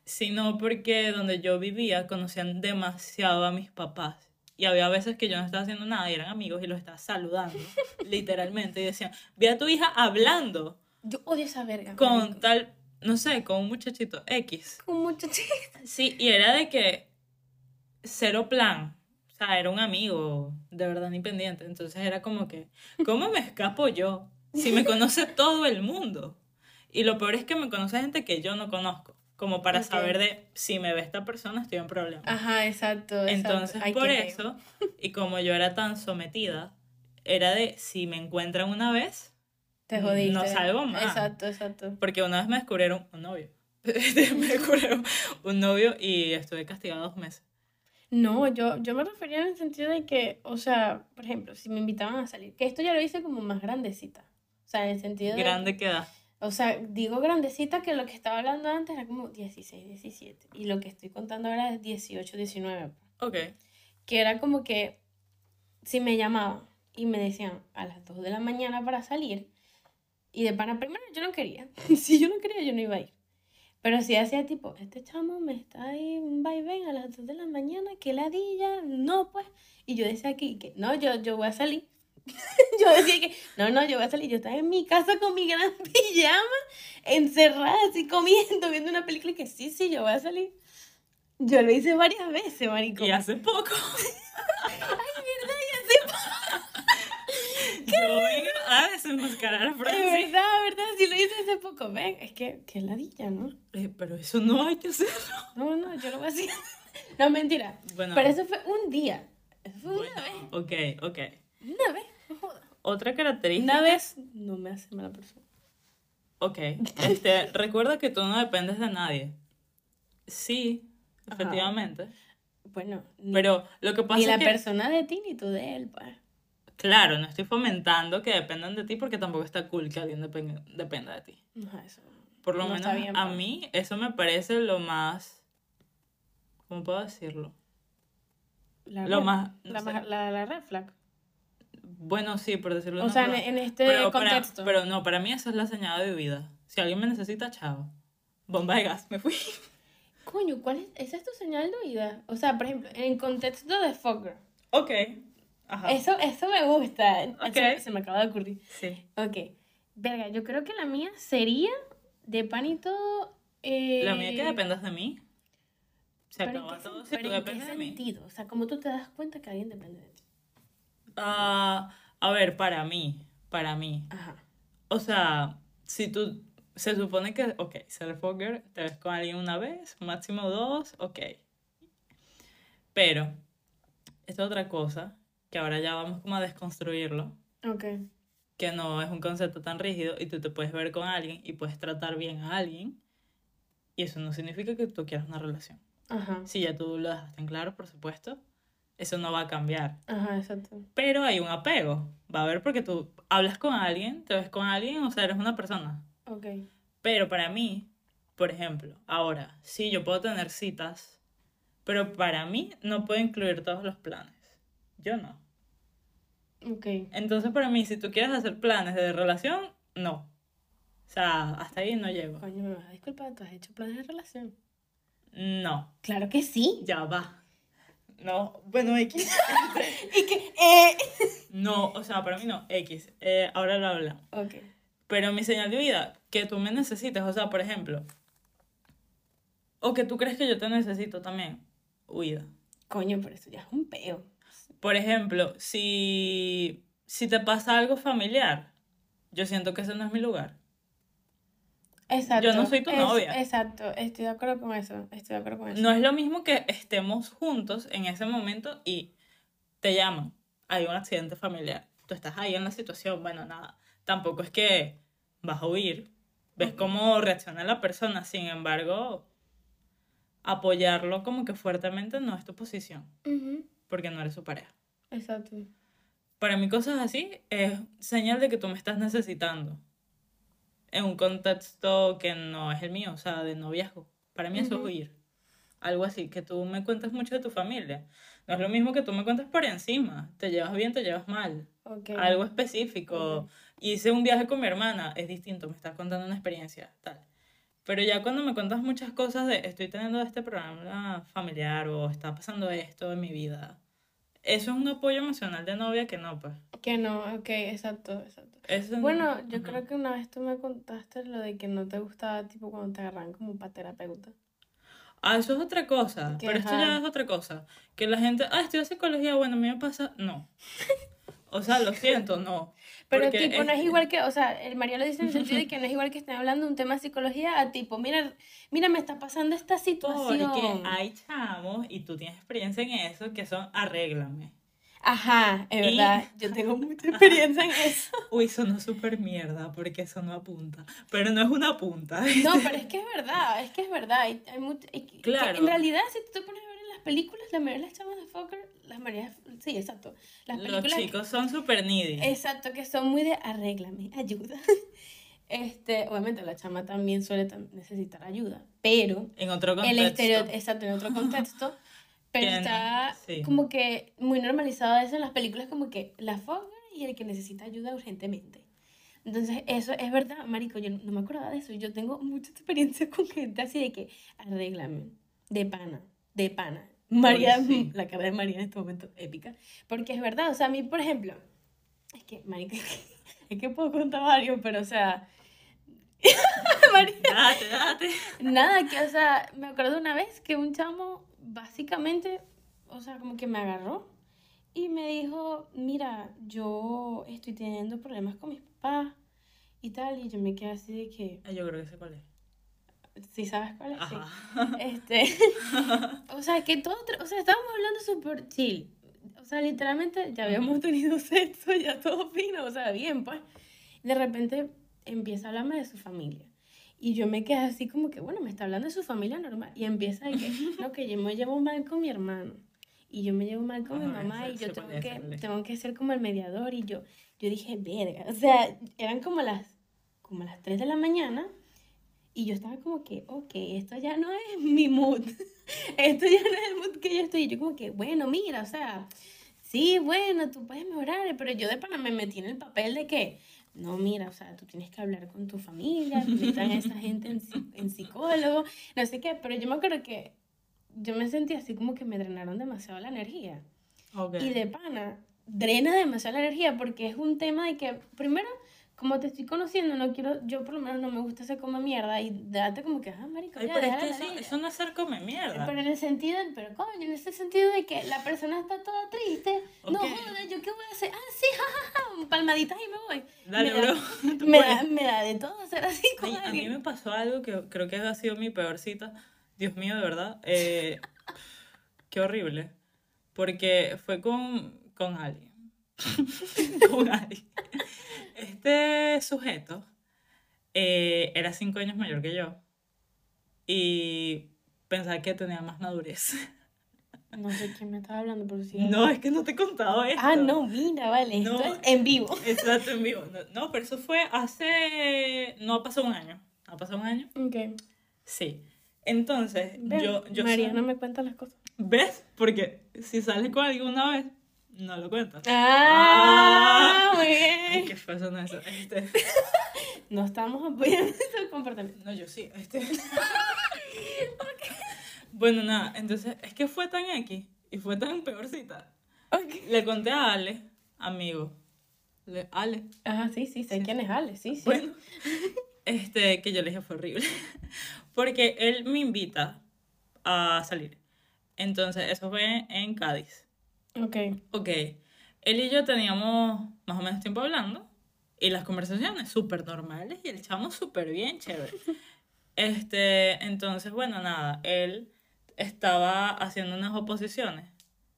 Sino porque donde yo vivía conocían demasiado a mis papás. Y había veces que yo no estaba haciendo nada y eran amigos y los estaba saludando, literalmente. Y decían, vi a tu hija hablando
Yo odio esa verga.
con tal, no sé, con un muchachito X.
Con muchachito.
Sí, y era de que cero plan. O sea, era un amigo, de verdad, ni pendiente. Entonces era como que, ¿cómo me escapo yo? Si me conoce todo el mundo. Y lo peor es que me conoce gente que yo no conozco. Como para saber de si me ve esta persona, estoy en problemas.
Ajá, exacto. exacto.
Entonces,
Ay,
por eso, y como yo era tan sometida, era de si me encuentran una vez,
Te jodiste.
no salgo más.
Exacto, exacto.
porque una vez me descubrieron un novio. me descubrieron un novio y estuve castigada dos meses.
No, yo, yo me refería en el sentido de que, o sea, por ejemplo, si me invitaban a salir, que esto ya lo hice como más grandecita. O sea, en el sentido de...
Grande queda.
O sea, digo grandecita que lo que estaba hablando antes era como 16, 17. Y lo que estoy contando ahora es 18, 19.
Ok.
Que era como que si me llamaban y me decían a las 2 de la mañana para salir, y de pana, primero yo no quería. si yo no quería, yo no iba a ir. Pero si hacía tipo, este chamo me está ahí un vaivén a las 2 de la mañana, que ladilla, no pues. Y yo decía aquí que no, yo, yo voy a salir. yo decía que no, no, yo voy a salir. Yo estaba en mi casa con mi gran pijama, encerrada, así comiendo, viendo una película y que sí, sí, yo voy a salir. Yo lo hice varias veces, marico.
Y hace poco.
Ay, verdad,
yo vengo a desenmascarar a. Francis.
Es verdad, verdad, sí lo hice hace poco. Ven, es que, que ladilla, ¿no?
Eh, pero eso no hay que hacerlo.
No, no, yo lo voy a hacer. No, mentira.
Bueno,
Pero eso fue un día. Eso fue
bueno,
una vez.
ok, ok.
Una vez, no jodas.
Otra característica.
Una vez no me hace mala persona.
Ok. Este, recuerda que tú no dependes de nadie. Sí,
Ajá.
efectivamente.
Bueno, ni,
Pero lo que pasa
ni la
es que,
persona de ti ni tú de él, pues.
Claro, no estoy fomentando que dependan de ti porque tampoco está cool que alguien depen- dependa de ti.
Ajá, eso.
Por lo
No
menos
bien,
a
pues.
mí eso me parece lo más... ¿Cómo puedo decirlo?
La
Lo
red-
más- no
La,
sé.
la, la red flag.
Bueno, sí, por decirlo de
O
una
sea, en,
forma.
en este
pero, para-
contexto.
pero no, para mí esa es la señal de vida. Si alguien me necesita, chao. Bomba de gas, me fui.
Coño, ¿cuál es? ¿Esa es tu señal de vida? O sea, por ejemplo, en contexto de fucker.
Ok. Ajá.
Eso, eso me gusta. Se, se me acaba de ocurrir.
Sí.
Ok. Verga, yo creo que la mía sería de panito. Eh,
La mía que dependas de mí. Se
pero ¿en
acaba
qué
todo si tú
¿en qué
dependes de mí.
O sea, ¿cómo tú te das cuenta que alguien depende de ti?
Ah, a ver, para mí, para mí.
Ajá.
O sea, si tú, se supone que, ok, ser fucker, te ves con alguien una vez, máximo dos, ok. Pero, esta otra cosa, que ahora ya vamos como a desconstruirlo,
Ok.
que no es un concepto tan rígido y tú te puedes ver con alguien y puedes tratar bien a alguien y eso no significa que tú quieras una relación.
Ajá.
Si ya tú lo dejaste en claro, por supuesto, eso no va a cambiar.
Ajá, exacto.
Pero hay un apego. Va a haber porque tú hablas con alguien, te ves con alguien, o sea, eres una persona.
Ok.
Pero para mí, por ejemplo, ahora, sí, yo puedo tener citas, pero para mí no puedo incluir todos los planes. Yo no.
Ok.
Entonces, para mí, si tú quieres hacer planes de relación, no. O sea, hasta ahí no llego.
Coño, me vas a disculpar, tú has hecho planes de relación.
No,
Claro que sí.
ya va. No, bueno, X.
Y que, eh.
No, o sea, para mí no, X. Eh, ahora lo hablamos.
Ok.
Pero mi señal de vida, que tú me necesites, o sea, por ejemplo, o que tú crees que yo te necesito también, huida.
Coño, pero eso ya es un peo.
Por ejemplo, si, si te pasa algo familiar, yo siento que ese no es mi lugar.
Exacto.
Yo no soy tu
es-
novia.
Exacto, estoy de acuerdo con eso. Estoy de acuerdo con eso.
No es lo mismo que estemos juntos en ese momento y te llaman, hay un accidente familiar. Tú estás ahí en la situación, bueno, nada. Tampoco es que vas a huir. Ves cómo reacciona la persona, sin embargo, apoyarlo como que fuertemente no es tu posición, porque no eres su pareja.
Exacto.
Para mí cosas así es señal de que tú me estás necesitando en un contexto que no es el mío, o sea, de noviazgo. Para mí eso es huir. algo así, que tú me cuentas mucho de tu familia. No es lo mismo que tú me cuentas por encima. Te llevas bien, te llevas mal.
Ok.
Algo específico. Hice un viaje con mi hermana, es distinto, me estás contando una experiencia, tal. Pero ya cuando me cuentas muchas cosas de estoy teniendo este programa familiar o está pasando esto en mi vida, eso es un apoyo emocional de novia que no, pues.
Que no, ok, exacto, exacto.
Eso no-
Bueno, yo creo que una vez tú me contaste lo de que no te gustaba, tipo, cuando te agarran como para terapeuta.
Ah, eso es otra cosa.
Que,
pero esto ya es otra cosa. Que la gente, ah, estudio psicología, bueno, a mí me pasa. No. O sea, lo siento, no.
Pero
Porque
tipo, no es
es-
igual que, o sea, el María lo dice en el sentido de que no es igual que estén hablando de un tema de psicología a tipo, mira, mira, me está pasando esta
Porque
situación.
hay chamos, y tú tienes experiencia en eso, que son arréglame.
Ajá, es
Y-
verdad, yo tengo mucha experiencia en eso.
Uy, sonó súper mierda, porque eso no apunta. Pero no es una punta.
No, pero es que es verdad, es que es verdad. Hay, hay much- hay
Claro.
en realidad, si tú te pones las películas, la mayoría de las chamas de Fokker, las mayoría, sí, exacto. Las
Los
películas,
chicos son súper needy.
exacto, que son muy de arréglame, ayuda. Este, obviamente la chama también suele necesitar ayuda, pero
En otro
el
contexto.
estereo, exacto, en otro contexto, pero está
sí.
como que muy normalizado eso en las películas, como que la Fokker y el que necesita ayuda urgentemente. Entonces, eso es verdad, marico, yo no me acordaba de eso. Yo tengo mucha experiencia con gente así de que arréglame, de pana, de pana. María,
sí.
la cara de María en este momento épica, porque es verdad, o sea, a mí, por ejemplo, es que, marico, es que puedo contar varios, pero, o sea, María,
Date, date.
Nada, que, o sea, me acuerdo una vez que un chamo básicamente, o sea, como que me agarró y me dijo, mira, yo estoy teniendo problemas con mis papás y tal, y yo me quedé así de que,
Ah, Yo creo que sé cuál es.
¿Sí sabes cuál es? Sí. Este, o sea, que todo, o sea, estábamos hablando súper chill. O sea, literalmente ya habíamos tenido sexo, ya todo fino, o sea, bien, pues. De repente empieza a hablarme de su familia. Y yo me quedé así como que, bueno, me está hablando de su familia normal. Y empieza de que, no, que yo me llevo mal con mi hermano. Y yo me llevo mal con mi
Ajá,
mamá
sé-
y yo tengo que, tengo que ser como el mediador. Y yo, yo dije, verga. O sea, eran como las, como las 3 de la mañana. Y yo estaba como que, ok, esto ya no es mi mood. esto ya no es el mood que yo estoy. Y yo como que, bueno, mira, o sea, sí, bueno, tú puedes mejorar, pero yo de pana me metí en el papel de que, no, mira, o sea, tú tienes que hablar con tu familia, metan a esa gente en, en psicólogo, no sé qué, pero yo me acuerdo que yo me sentí así como que me drenaron demasiado la energía.
Ok.
Y de pana, drena demasiado la energía porque es un tema de que, primero, como te estoy conociendo, no quiero, yo por lo menos no me gusta ese come mierda y date como que, ah, marico,
Ay,
ya,
pero es que eso, eso no es ser come mierda.
Pero en el sentido, pero coño, en ese sentido de que la persona está toda triste, no joda, ¿yo qué voy a hacer? Ah, sí, jajaja, palmaditas y me voy.
Dale,
me
bro.
Me da, me da de todo hacer así con
Ay, a mí me pasó algo que creo que ha sido mi peor cita. Dios mío, de verdad. Eh, qué horrible. Porque fue con, con alguien. con. Este sujeto eh, era cinco años mayor que yo. Y pensaba que tenía más madurez.
No sé quién me estaba hablando, pero sí.
No, es que no te he contado esto.
Ah, no, mira, vale, esto
No.
es en vivo.
Exacto, en vivo. No, pero eso fue hace... No ha pasado un año. ¿Ha pasado un año?
Ok.
Sí. Entonces,
Ve,
yo... yo
María
soy-
no me cuenta las cosas.
¿Ves? Porque si sales con alguien una vez, no lo cuentas.
Ah,
Ah.
muy
Ay,
bien.
qué suena eso. Este,
No estamos apoyando ese comportamiento.
no, yo sí. Este. Bueno, nada, entonces es que fue tan X y fue tan peorcita. Le conté a Ale, amigo. Le, Ale.
Ajá, sí, sí, sé
Sí.
quién es Ale, sí, sí.
Bueno, este, que yo le dije fue horrible. Porque él me invita a salir. Entonces, eso fue en Cádiz.
Ok.
Ok, él y yo teníamos más o menos tiempo hablando y las conversaciones súper normales y el chamo súper bien, chévere. Este, entonces, bueno, nada, él estaba haciendo unas oposiciones.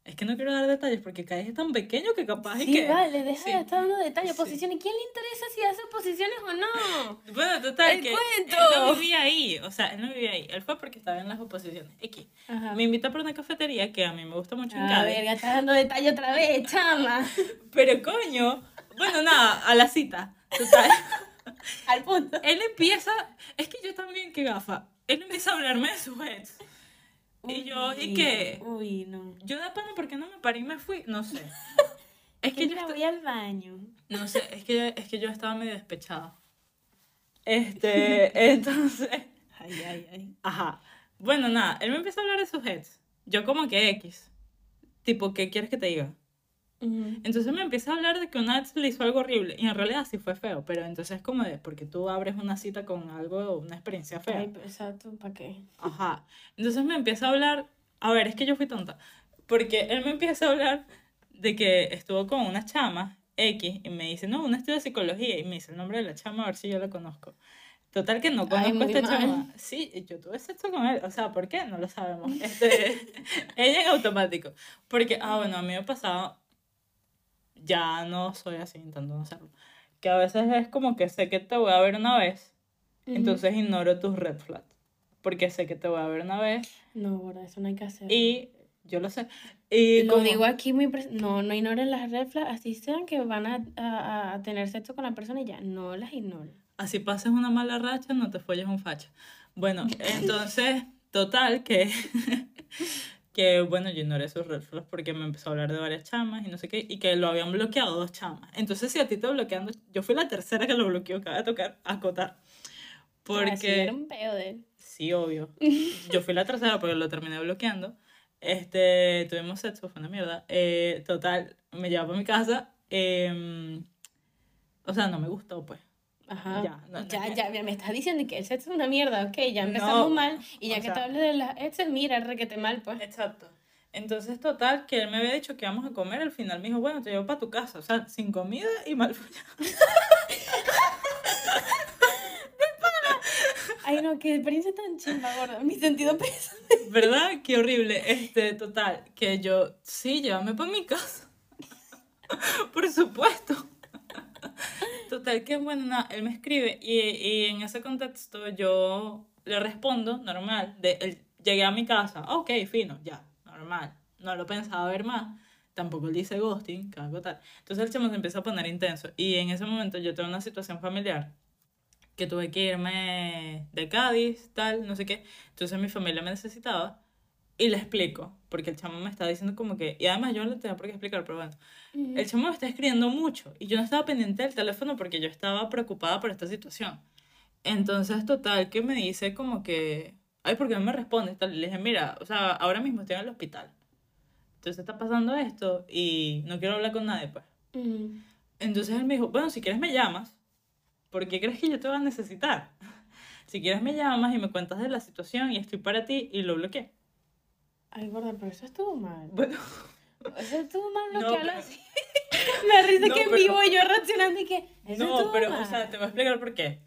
Es que no quiero dar detalles porque Cádiz es tan pequeño que capaz
Sí,
que...
vale, deja
sí.
de estar dando detalles,
Sí.
posiciones. ¿Quién le interesa si hace posiciones o no?
Bueno, total,
¡El
que
cuento!
él no vivía ahí, o sea, él no vivía ahí, él fue porque estaba en las oposiciones. X.
Ajá.
Me invita por una cafetería que a mí me gusta mucho en
A
Cádiz.
ver, estás dando detalles otra vez, chama.
Pero coño, bueno, nada, a la cita. Total.
Al punto.
él empieza, es que yo también, qué gafa, él empieza a hablarme de su ex. Y yo, ¿y qué?
Uy, no.
Yo de pana, ¿por qué no me paré y me fui? No sé. Es que yo esta-
voy al baño.
No sé, es que, es que yo estaba medio despechada. Este, entonces,
Ay, ay, ay.
ajá. Bueno, nada, él me empieza a hablar de sus heads. Yo como que X. Tipo, ¿qué quieres que te diga?
Ujú.
Entonces me empieza a hablar de que una ex le hizo algo horrible. Y en realidad sí fue feo, pero entonces es como de, porque tú abres una cita con algo, una experiencia fea.
Ay, exacto, ¿para qué?
Ajá. Entonces me empieza a hablar, a ver, es que yo fui tonta, porque él me empieza a hablar de que estuvo con una chama X y me dice, no, un estudio de psicología y me dice el nombre de la chama a ver si yo la conozco. Total que no conozco a esta
mal.
chama. Sí, yo tuve sexo con él, o sea, ¿por qué? No lo sabemos. Este, ella en automático. Porque, ah, bueno, a mí me pasaba, ya no soy así, intento no hacerlo, que a veces es como que sé que te voy a ver una vez, entonces ignoro tus red flags. Porque sé que te voy a ver una vez
No, gorda, eso no hay que hacer.
y yo lo sé. Y
lo
como-
digo aquí muy no, no ignoren las red flags, así sean que van a, a, a tener sexo con la persona y ya, no las ignoren.
así pases una mala racha, no te folles un facha. Bueno, entonces, total, que, que bueno, yo ignoré sus red flags porque me empezó a hablar de varias chamas y no sé qué, y que lo habían bloqueado dos chamas. Entonces, si a ti te bloquean, dos- yo fui la tercera que lo bloqueó, cabe tocar, acotar.
Sí,
Porque...
era un peo de él.
Sí, obvio. Yo fui la tercera porque lo terminé bloqueando. Este, tuvimos sexo, fue una mierda. Eh, total, me llevaba para mi casa. em, o sea, no me gustó, pues.
Ajá.
Ya, no, no
ya, ya, ya me estás diciendo que el sexo es una mierda, ok, ya empezamos
No,
mal. Y ya que
sea-
te hables de las exes, mira, requete mal, pues.
Exacto. Entonces, total, que él me había dicho que íbamos a comer. Al final me dijo, bueno, te llevo para tu casa. O sea, sin comida y mal follado.
Ay, no, qué experiencia tan chimba, gorda. Mi sentido pesa.
¿Verdad? Qué horrible. Este, total, que yo, sí, llévame para mi casa. Por supuesto. Total, que bueno, nada, él me escribe y, y en ese contexto yo le respondo normal. De, él, llegué a mi casa, ok, fino, ya, normal. No lo pensaba ver más. Tampoco le dice ghosting, cada tal. Entonces el chamo se empieza a poner intenso. Y en ese momento yo tengo una situación familiar que tuve que irme de Cádiz, tal, no sé qué. Entonces mi familia me necesitaba y le explico, porque el chamo me está diciendo como que, y además yo no le tenía por qué explicar, pero bueno, el chamo me está escribiendo mucho y yo no estaba pendiente del teléfono porque yo estaba preocupada por esta situación. Entonces, total, que me dice como que, ay, ¿por qué no me respondes? Tal, le dije, mira, o sea, ahora mismo estoy en el hospital. Entonces está pasando esto y no quiero hablar con nadie, pues. Entonces él me dijo, bueno, si quieres me llamas, ¿por qué crees que yo te voy a necesitar? Si quieres me llamas y me cuentas de la situación y estoy para ti y lo bloqueé.
Ay, gorda, pero eso estuvo mal.
Bueno,
Eso estuvo mal lo
No,
que
pero-
hablas así. Me risa
No,
que
pero-
vivo yo reaccionando y que. Eso
no, pero,
mal.
o sea, te voy a explicar por qué.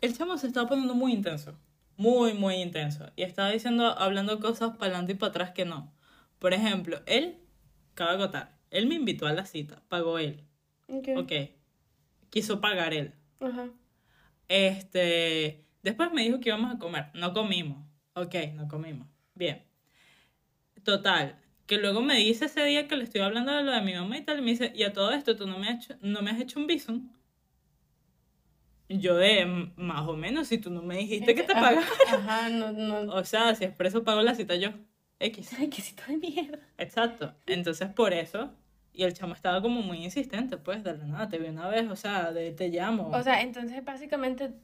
El chamo se estaba poniendo muy intenso, muy, muy intenso. Y estaba diciendo, hablando cosas para adelante y para atrás que no. Por ejemplo, él, cabe acotar, él me invitó a la cita, pagó él.
Ok.
Ok. Quiso pagar él.
Ajá.
Este, después me dijo que íbamos a comer. No comimos. Ok, no comimos. Bien. Total, que luego me dice ese día que le estoy hablando de lo de mi mamá y tal, y me dice, y a todo esto tú no me has hecho, no me has hecho un visum. Yo de, "M- más o menos, si tú no me dijiste que te pagaba.
Ajá, no, no.
O sea, si es por eso pago la cita yo. X.
Ay, qué cita de mierda.
Exacto. Entonces, por eso, y el chamo estaba como muy insistente, pues, de la nada, te vi una vez, o sea, de te llamo.
O sea, entonces básicamente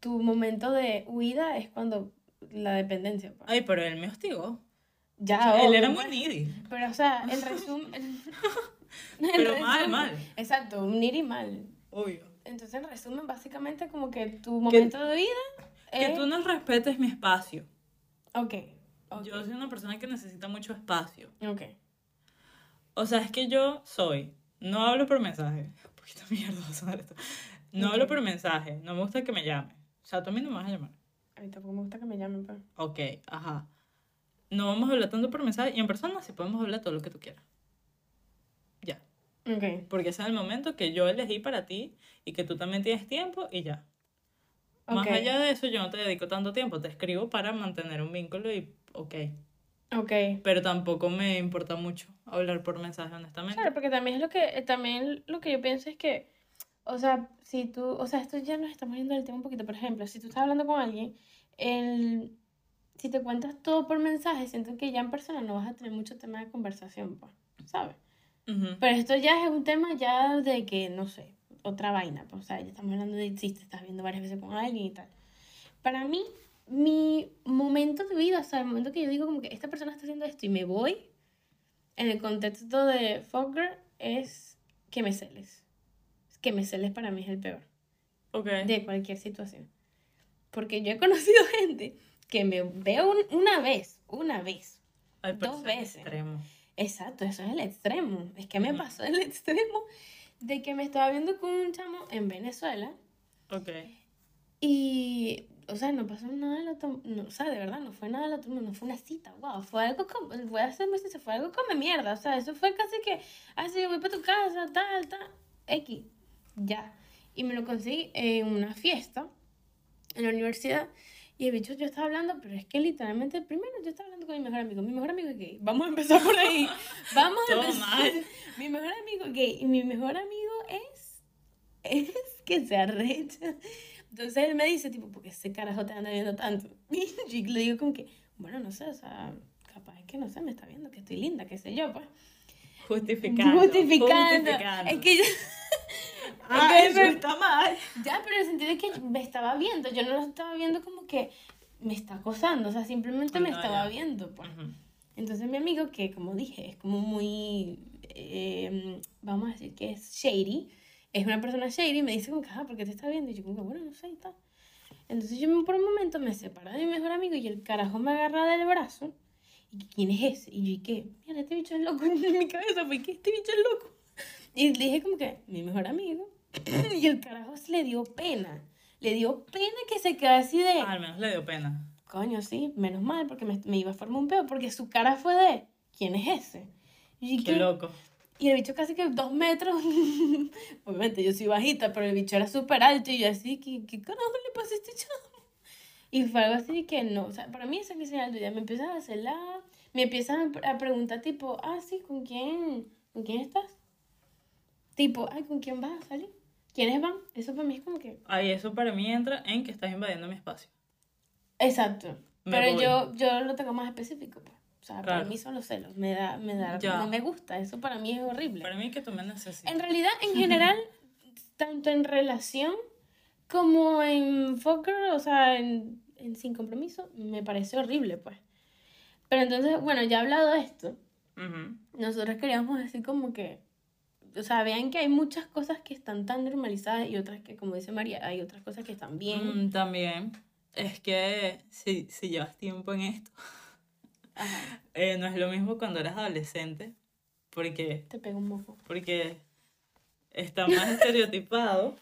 tu momento de huida es cuando la dependencia. pues.
Ay, pero él me hostigó.
Ya,
O sea, él era muy needy.
Pero, o sea, el resumen.
Pero mal,
resumen-
mal.
Exacto, un ir y mal.
Obvio.
Entonces, en resumen, básicamente, como que tu momento de vida.
Que
es-
tú no respetes mi espacio.
Ok. ok,
Yo soy una persona que necesita mucho espacio.
Ok.
O sea, es que yo soy. No hablo por mensaje. Un poquito mierda va a sonar esto. No hablo
Ok.
por mensaje. No me gusta que me llame. O sea, tú a mí no me vas a llamar.
A mí tampoco me gusta que me llamen, pues.
Ok, ajá. No vamos a hablar tanto por mensaje. Y en persona sí podemos hablar todo lo que tú quieras. Ya.
Ok.
Porque ese es el momento que yo elegí para ti y que tú también tienes tiempo y ya. Más
Ok.
allá de eso, yo no te dedico tanto tiempo. Te escribo para mantener un vínculo y ok.
Ok.
Pero tampoco me importa mucho hablar por mensaje, honestamente.
Claro, porque también es lo que, eh, también lo que yo pienso es que, o sea, si tú, o sea, esto ya nos estamos yendo del tema un poquito, por ejemplo, si tú estás hablando con alguien, el, si te cuentas todo por mensaje, siento que ya en persona no vas a tener mucho tema de conversación, pues, ¿sabes?
Ujú.
Pero esto ya es un tema ya de que, no sé, otra vaina, pues, o sea, ya estamos hablando de si te estás viendo varias veces con alguien y tal. Para mí, mi momento de vida, o sea, el momento que yo digo como que esta persona está haciendo esto y me voy, en el contexto de Fogger, es que me celes. Que me celes para mí es el peor
Ok.
de cualquier situación. Porque yo he conocido gente que me veo un- una vez, una vez.
Ay,
dos veces.
extremo.
Exacto, eso es el extremo. Es que me pasó el extremo de que me estaba viendo con un chamo en Venezuela
Ok.
y, o sea, no pasó nada del otro, no, o sea, de verdad, no fue nada del otro mundo, no fue una cita, wow, fue algo como, voy a hacer se fue algo como mierda, o sea, eso fue casi que, ah, sí, voy para tu casa, tal, tal, X, ya. Y me lo conseguí en una fiesta en la universidad y el bicho yo estaba hablando, pero es que literalmente, primero yo estaba hablando con mi mejor amigo, mi mejor amigo es gay, vamos a empezar por ahí, vamos a empezar. Mi mejor amigo es gay y mi mejor amigo es, es que se arrecha. Entonces él me dice, tipo, ¿por qué ese carajo te anda viendo tanto? Y yo le digo como que, bueno, no sé, o sea, capaz es que no sé, me está viendo que estoy linda, qué sé yo, pues.
Justificando.
Justificando.
justificando.
Es que yo,
Ah,
es
eso está mal.
ya, pero en el sentido de que me estaba viendo, yo no lo estaba viendo como que me está acosando, o sea, simplemente me
No,
estaba
ya.
viendo, pues.
Ujú.
Entonces mi amigo, que como dije, es como muy, eh, vamos a decir que es shady, es una persona shady, me dice como que, ah, ¿por qué te está viendo? Y yo como que, bueno, no sé y tal. Entonces yo por un momento me separé de mi mejor amigo y el carajo me agarra del brazo. ¿Y quién es ese? Y yo, ¿y qué? Mira, este bicho es loco en mi cabeza, fue que este bicho es loco. Y le dije como que, mi mejor amigo. y el carajo le dio pena. Le dio pena que se quedara así de...
Al menos le dio pena.
Coño, sí, menos mal, porque me, me iba a formar un peo, porque su cara fue de, ¿quién es ese? Y,
Qué
que-
loco.
y el bicho casi que dos metros, obviamente yo soy bajita, pero el bicho era súper alto y yo así, ¿qué, qué carajo le pasa a este chamo? Y fue algo así que no, o sea, para mí esa es mi señal de me empiezan a hacer la, me empiezan a, a preguntar tipo, ah, sí, ¿con quién, con quién estás? Tipo, ay, ¿con quién vas a salir? ¿Quiénes van? Eso para mí es como que,
Ahí eso para mí entra en que estás invadiendo mi espacio.
Exacto.
Me
Pero
voy.
yo, yo lo tengo más específico, pues. O sea, para mí son los celos. Me da, me da,
Ya.
no me gusta. Eso para mí es horrible.
Para mí que tú me necesitas.
En realidad, en general, tanto en relación como en Fokker, o sea, en, en sin compromiso, me parece horrible, pues. Pero entonces, bueno, ya hablado de esto, nosotros queríamos decir como que, o sea, vean que hay muchas cosas que están tan normalizadas y otras que, como dice María, hay otras cosas que están bien.
Mm, también es que si, si llevas tiempo en esto, eh, no es lo mismo cuando eres adolescente, porque,
te pego un moco.
porque está más estereotipado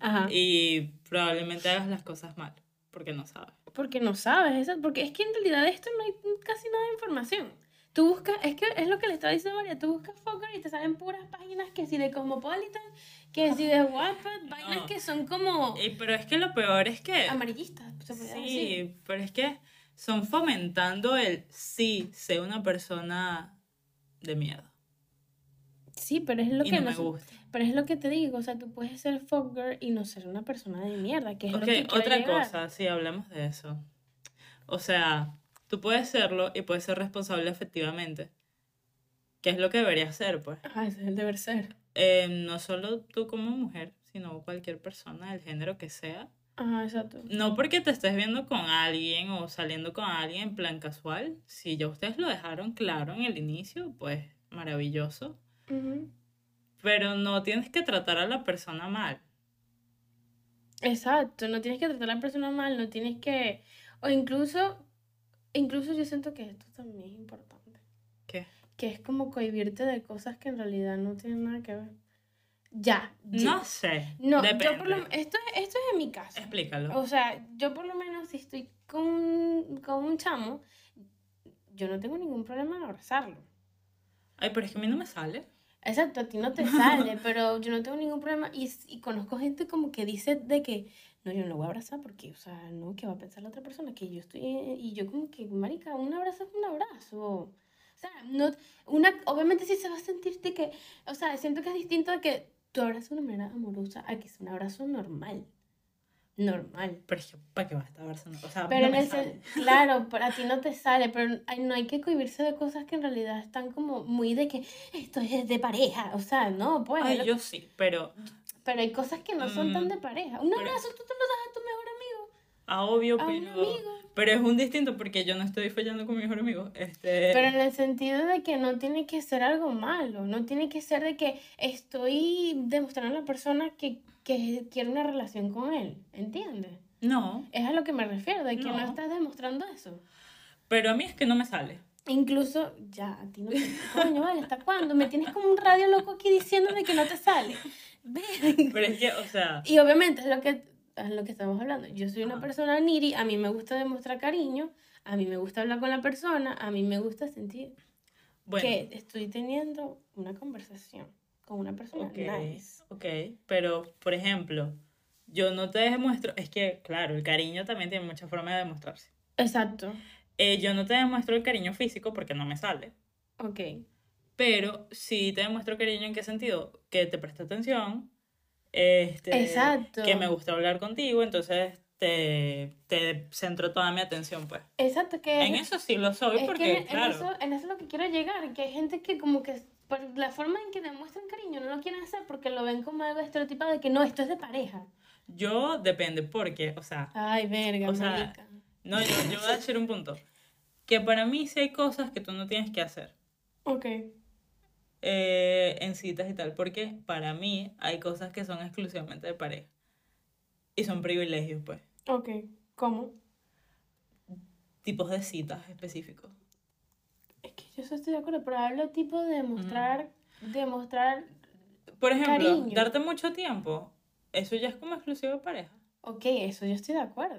Ajá.
y probablemente hagas las cosas mal, porque no sabes.
Porque no sabes, porque es que en realidad de esto no hay casi nada de información. Tú buscas, es que es lo que le estaba diciendo María, tú buscas Fokker y te salen puras páginas que si de Cosmopolitan, que si de Wattpad, vainas
No.
que son como
pero es que lo peor es que...
amarillistas, se podría decir.
Sí, pero es que son fomentando el sí, sé una persona de mierda.
Sí, pero es lo
y
que
no me gusta.
pero es lo que te digo, o sea, tú puedes ser Fogger y no ser una persona de mierda, que es lo que
otra
llegar.
cosa, sí, hablemos de eso. O sea, tú puedes serlo y puedes ser responsable efectivamente. Que es lo que deberías ser, pues.
Ajá, ese es el deber ser.
Eh, no solo tú como mujer, sino cualquier persona del género que sea.
Ajá, exacto.
No porque te estés viendo con alguien o saliendo con alguien en plan casual. Si ya ustedes lo dejaron claro en el inicio, pues maravilloso. Pero no tienes que tratar a la persona mal.
Exacto, no tienes que tratar a la persona mal, no tienes que, o incluso, incluso yo siento que esto también es importante,
¿Qué?
que es como cohibirte de cosas que en realidad no tienen nada que ver. Ya, ya.
No sé.
No,
depende.
yo por lo, esto, esto es en mi caso.
Explícalo.
O sea, yo por lo menos si estoy con, un- con un chamo, yo no tengo ningún problema en abrazarlo.
Ay, pero es que a mí no me sale.
Exacto, a ti no te sale, pero yo no tengo ningún problema. Y, y conozco gente como que dice de que, no, yo no lo voy a abrazar porque, o sea, no, ¿qué va a pensar la otra persona? Que yo estoy, y yo como que, marica, un abrazo es un abrazo. O sea, no, una, obviamente sí se va a sentir de que, o sea, siento que es distinto de que tú abrazas de una manera amorosa a que es un abrazo normal. normal.
Pero que, ¿para qué vas a estar abrazando? O sea,
Pero
no
en
me sale.
claro, para ti no te sale, pero no hay que cohibirse de cosas que en realidad están como muy de que esto es de pareja, o sea, no, pues.
Ay,
lo-
yo sí, pero
Pero hay cosas que no son tan
Mm,
de pareja. Un abrazo tú te lo das a tu mejor amigo,
a obvio,
a un
pero,
amigo.
pero es un distinto porque yo no estoy fallando con mi mejor amigo. Este,
Pero en el sentido de que no tiene que ser algo malo, no tiene que ser de que estoy demostrando a la persona que, que quiero una relación con él, ¿entiendes?
no,
Es a lo que me refiero, de que no,
No.
estás demostrando eso.
pero a mí es que no me sale.
Incluso, ya, a ti no te... Coño, vale, ¿hasta cuándo? Me tienes como un radio loco aquí diciendo de que no te sale.
Pero es que, o sea,
Y obviamente es lo que, es lo que estamos hablando. Yo soy una
Ajá.
persona niri, a mí me gusta demostrar cariño, a mí me gusta hablar con la persona, a mí me gusta sentir
bueno,
que estoy teniendo una conversación con una persona
ok,
nice.
ok, pero por ejemplo, yo no te demuestro, es que, claro, el cariño también tiene muchas formas de demostrarse.
Exacto.
Eh, yo no te demuestro el cariño físico porque no me sale,
Ok.
Pero sí te demuestro cariño en qué sentido, que te presto atención, este,
Exacto.
que me gusta hablar contigo, entonces te, te centro toda mi atención, pues.
Exacto, que
En eso sí lo soy
es
porque,
que en, en
claro,
eso, en eso es lo que quiero llegar, que hay gente que como que por la forma en que demuestran cariño no lo quieren hacer porque lo ven como algo estereotipado de que no, esto es de pareja.
yo depende porque, o sea,
Ay, verga,
O sea, no, yo, yo voy a decir un punto, que para mí sí hay cosas que tú no tienes que hacer.
Ok.
Eh, en citas y tal, porque para mí hay cosas que son exclusivamente de pareja. Y son privilegios, pues.
Ok. ¿Cómo?
Tipos de citas específicos.
Es que yo estoy de acuerdo, pero hablo tipo de demostrar, demostrar,
Por ejemplo,
Cariño.
darte mucho tiempo, eso ya es como exclusivo de pareja.
ok, eso yo estoy de acuerdo.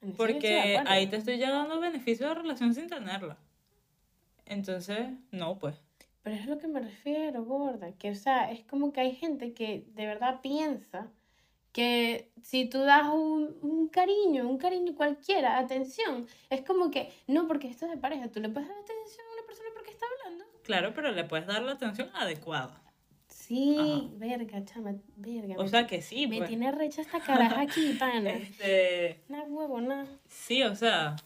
Eso de
Porque
acuerdo.
ahí te estoy ya dando beneficio de relación sin tenerla. Entonces, no, pues.
Pero es a lo que me refiero, gorda, que o sea, es como que hay gente que de verdad piensa que si tú das un, un cariño, un cariño cualquiera, atención, es como que, no, porque esto es de pareja, tú le puedes dar atención a una persona porque está hablando.
Claro, pero le puedes dar la atención adecuada.
Sí,
Ajá.
verga, chama, verga.
O
me,
sea que sí,
me
pues.
tiene recha esta caraja aquí, pana.
Este,
Una huevona.
Sí, o sea,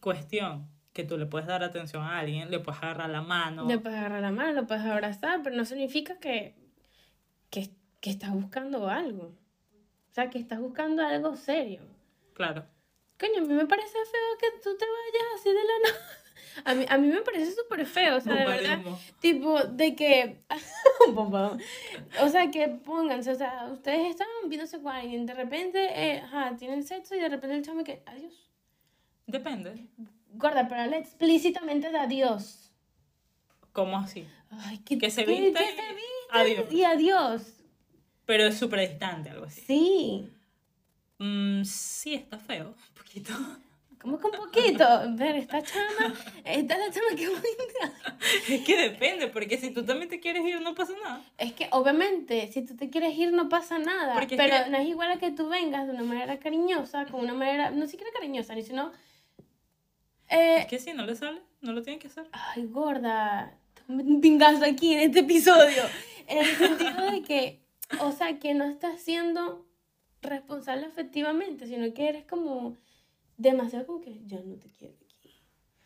cuestión que tú le puedes dar atención a alguien, le puedes agarrar la mano.
Le puedes agarrar la mano, lo puedes abrazar, pero no significa que, que, que estás buscando algo. O sea, que estás buscando algo serio.
Claro.
Coño, a mí me parece feo que tú te vayas así de la nada. A mí, a mí me parece súper feo, o sea, de verdad. Tipo, de que. O sea, que pónganse, o sea, ustedes están viéndose con alguien, de repente, eh, ajá, tienen sexo y de repente el chamo que. Adiós.
Depende.
Gorda, pero habla explícitamente de adiós.
¿Cómo así?
Ay, que,
Que se
que-
vista
que
y-
se vista
adiós.
Y adiós.
Pero es súper distante, algo así.
Sí.
Mm, sí, está feo. Un poquito.
Como que un poquito. Ver, esta chama, esta es la chama que bonita.
Es que depende, porque si tú también te quieres ir, no pasa nada.
Es que obviamente, si tú te quieres ir, no pasa nada.
Porque es
pero
que-
no es igual a que tú vengas de una manera cariñosa, con una manera, no siquiera cariñosa, ni sino. Eh,
Es que si no le sale, no lo tienen que hacer.
Ay, gorda, un pingazo aquí en este episodio. En el sentido de que, o sea, que no estás siendo responsable efectivamente, sino que eres como demasiado como que ya no te quiero aquí.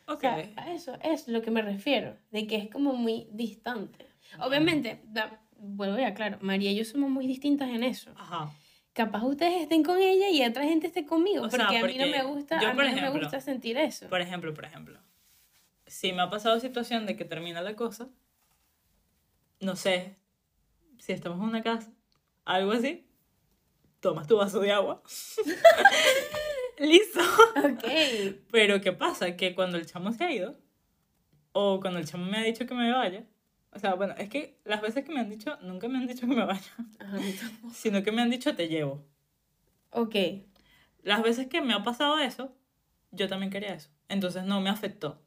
O
Ok.
sea, a eso es lo que me refiero, de que es como muy distante. Obviamente, da- vuelvo ya claro, María y yo somos muy distintas en eso.
Ajá.
Capaz ustedes estén con ella y otra gente esté conmigo,
O sea,
porque a mí no me gusta,
yo,
a mí
por
no me gusta sentir eso.
Por ejemplo, por ejemplo. Si me ha pasado situación de que termina la cosa, no sé, si estamos en una casa, algo así, tomas tu vaso de agua. Listo.
Ok.
Pero ¿qué pasa? Que cuando el chamo se ha ido, o cuando el chamo me ha dicho que me vaya, o sea, bueno, es que las veces que me han dicho, nunca me han dicho que me vaya,
Ajá,
sino que me han dicho te llevo.
Ok.
Las veces que me ha pasado eso, yo también quería eso. Entonces no me afectó.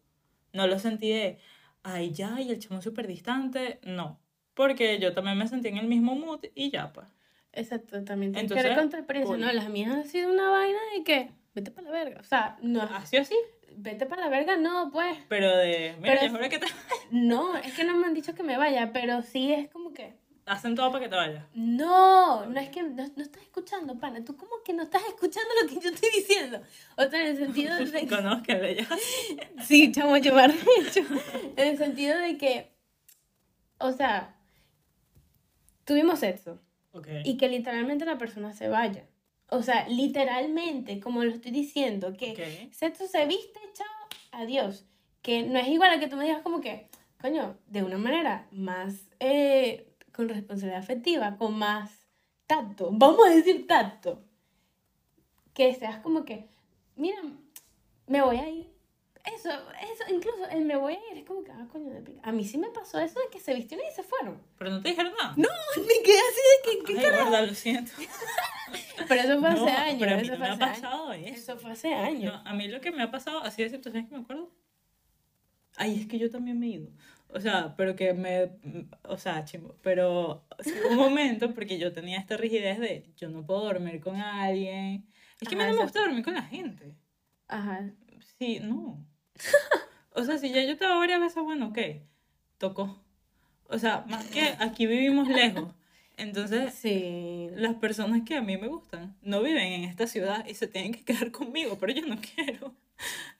No lo sentí de, ay, ya, y el chamo súper distante. No. Porque yo también me sentí en el mismo mood y ya, pues.
Exacto, también tiene
Entonces,
que ver
cool.
No, las mías han sido una vaina de que vete para la verga. O sea, no,
Así o así.
Vete para la verga, no, pues.
Pero de, mira,
Pero
es que te...
No, es que no me han dicho que me vaya, pero sí es como que
hacen todo para que te vayas.
No, no es que no, no estás escuchando, pana. Tú como que no estás escuchando lo que yo estoy diciendo. O sea, en el sentido de que...
Conozcanle ya.
Sí, chamo, yo me hecho. En el sentido de que, o sea, tuvimos sexo
Ok.
y que literalmente la persona se vaya. O sea, literalmente, como lo estoy diciendo, que
Ok.
sexo se viste, chao, adiós. Que no es igual a que tú me digas como que, coño, de una manera más eh, con responsabilidad afectiva, con más tacto, vamos a decir tacto. Que seas como que, mira, me voy a ir. Eso, eso, incluso el me voy a ir es como que, ah, coño, de pica. A mí sí me pasó eso de que se vistieron y se fueron.
Pero no te dijeron nada.
No, me quedé así de que, ¿qué
Ay,
carajo?
gorda, lo siento.
Pero eso fue
No,
hace años.
pero a mí
eso
no me ha
hace años.
pasado eso.
Eso fue hace años.
No, a mí lo que me ha pasado, así de situaciones que me acuerdo. Ay, es que yo también me he ido. O sea, pero que me. O sea, chimbo. Pero un momento porque yo tenía esta rigidez de yo no puedo dormir con alguien. Es que a mí
Ajá,
no me gusta dormir con la gente.
Ajá.
Sí, no. O sea, si ya yo te hago varias veces, bueno, ok, tocó. O sea, más que aquí vivimos lejos. Entonces,
Sí.
las personas que a mí me gustan no viven en esta ciudad y se tienen que quedar conmigo, pero yo no quiero.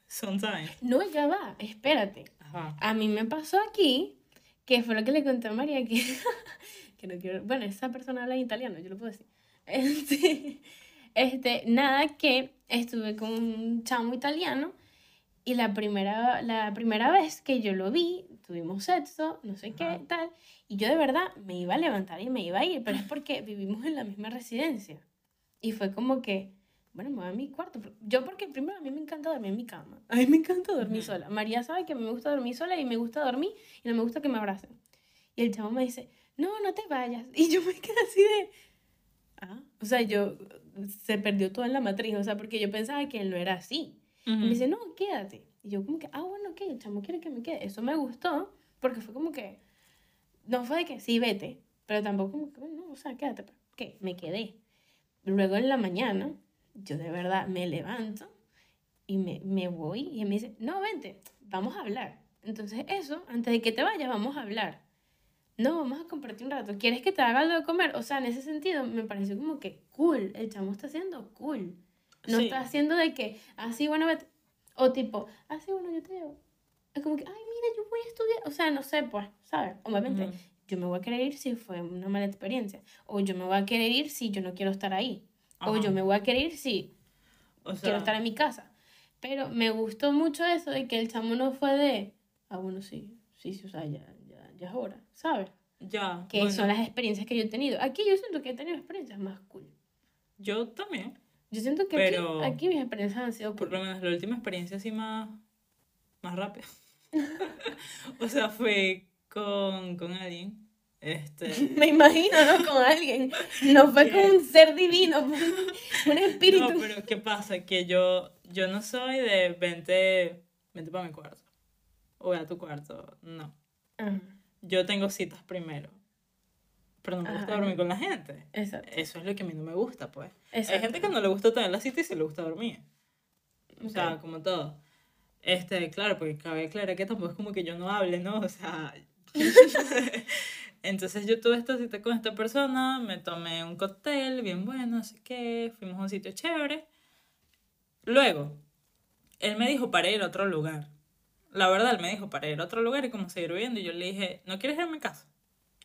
Son, ¿saben?
No, ya va, espérate.
Ajá.
A mí me pasó aquí, que fue lo que le conté a María, que, que no quiero, bueno, esa persona habla italiano, yo lo puedo decir. Este, este, nada, que estuve con un chamo italiano y la primera, la primera vez que yo lo vi, tuvimos sexo, no sé qué, tal, y yo de verdad me iba a levantar y me iba a ir, pero es porque vivimos en la misma residencia. Y fue como que, bueno, me voy a mi cuarto. Yo porque primero a mí me encanta dormir en mi cama. A mí me encanta dormir sola. María sabe que me gusta dormir sola y me gusta dormir y no me gusta que me abracen. Y el chavo me dice, no, no te vayas. Y yo me quedé así de... Ah, o sea, yo se perdió todo en la matriz, o sea, porque yo pensaba que él no era así. Y me dice, no, quédate. Y yo como que, ah, bueno, ok, el chamo quiere que me quede. Eso me gustó, porque fue como que, no fue de que, sí, vete, pero tampoco como que, no, o sea, quédate. pues. Ok, me quedé. Luego en la mañana, yo de verdad me levanto y me, me voy y él me dice, no, vente, vamos a hablar. Entonces eso, antes de que te vayas, vamos a hablar. No, vamos a compartir un rato. ¿Quieres que te haga algo de comer? O sea, en ese sentido me pareció como que cool. El chamo está haciendo cool. No
Sí.
está haciendo de que, así, bueno, vete. O tipo, así, bueno, yo te llevo. Es como que, ay, mira, yo voy a estudiar. O sea, no sé, pues, ¿sabes? Obviamente,
Ujú.
yo me voy a querer ir si fue una mala experiencia. O yo me voy a querer ir si yo no quiero estar ahí. O
Ajá.
yo me voy a querer ir si
O sea,
quiero estar en mi casa. Pero me gustó mucho eso de que el chamo no fue de, ah, bueno, sí, sí, sí, o sea, ya, ya, ya es hora, ¿sabes?
ya.
Que
bueno,
son las experiencias que yo he tenido. Aquí yo siento que he tenido experiencias más cool.
Yo también.
Yo siento que
Pero-
aquí, aquí mis experiencias han sido
Por lo menos la última experiencia así más, más rápida. o sea, fue con, con alguien. Este,
Me imagino, ¿no? Con alguien. No fue con un ser divino, un, espíritu.
No, pero ¿qué pasa? Que yo, yo no soy de vente, vente para mi cuarto. O a tu cuarto. No.
Ajá,
Yo tengo citas primero. Pero no me gusta
Ajá.
dormir con la gente.
exacto.
Eso es lo que a mí no me gusta, pues. Hay
exacto.
gente que no le gusta tener la cita y se le gusta dormir. O sea, como todo. Este, claro, porque cabe aclarar que tampoco es como que yo no hable, ¿no? O sea. Entonces yo tuve esta cita con esta persona, me tomé un cóctel bien bueno, así que fuimos a un sitio chévere. Luego, él me dijo para ir a otro lugar. La verdad, él me dijo para ir a otro lugar y como seguir viendo. Y yo le dije, ¿no quieres ir a mi casa?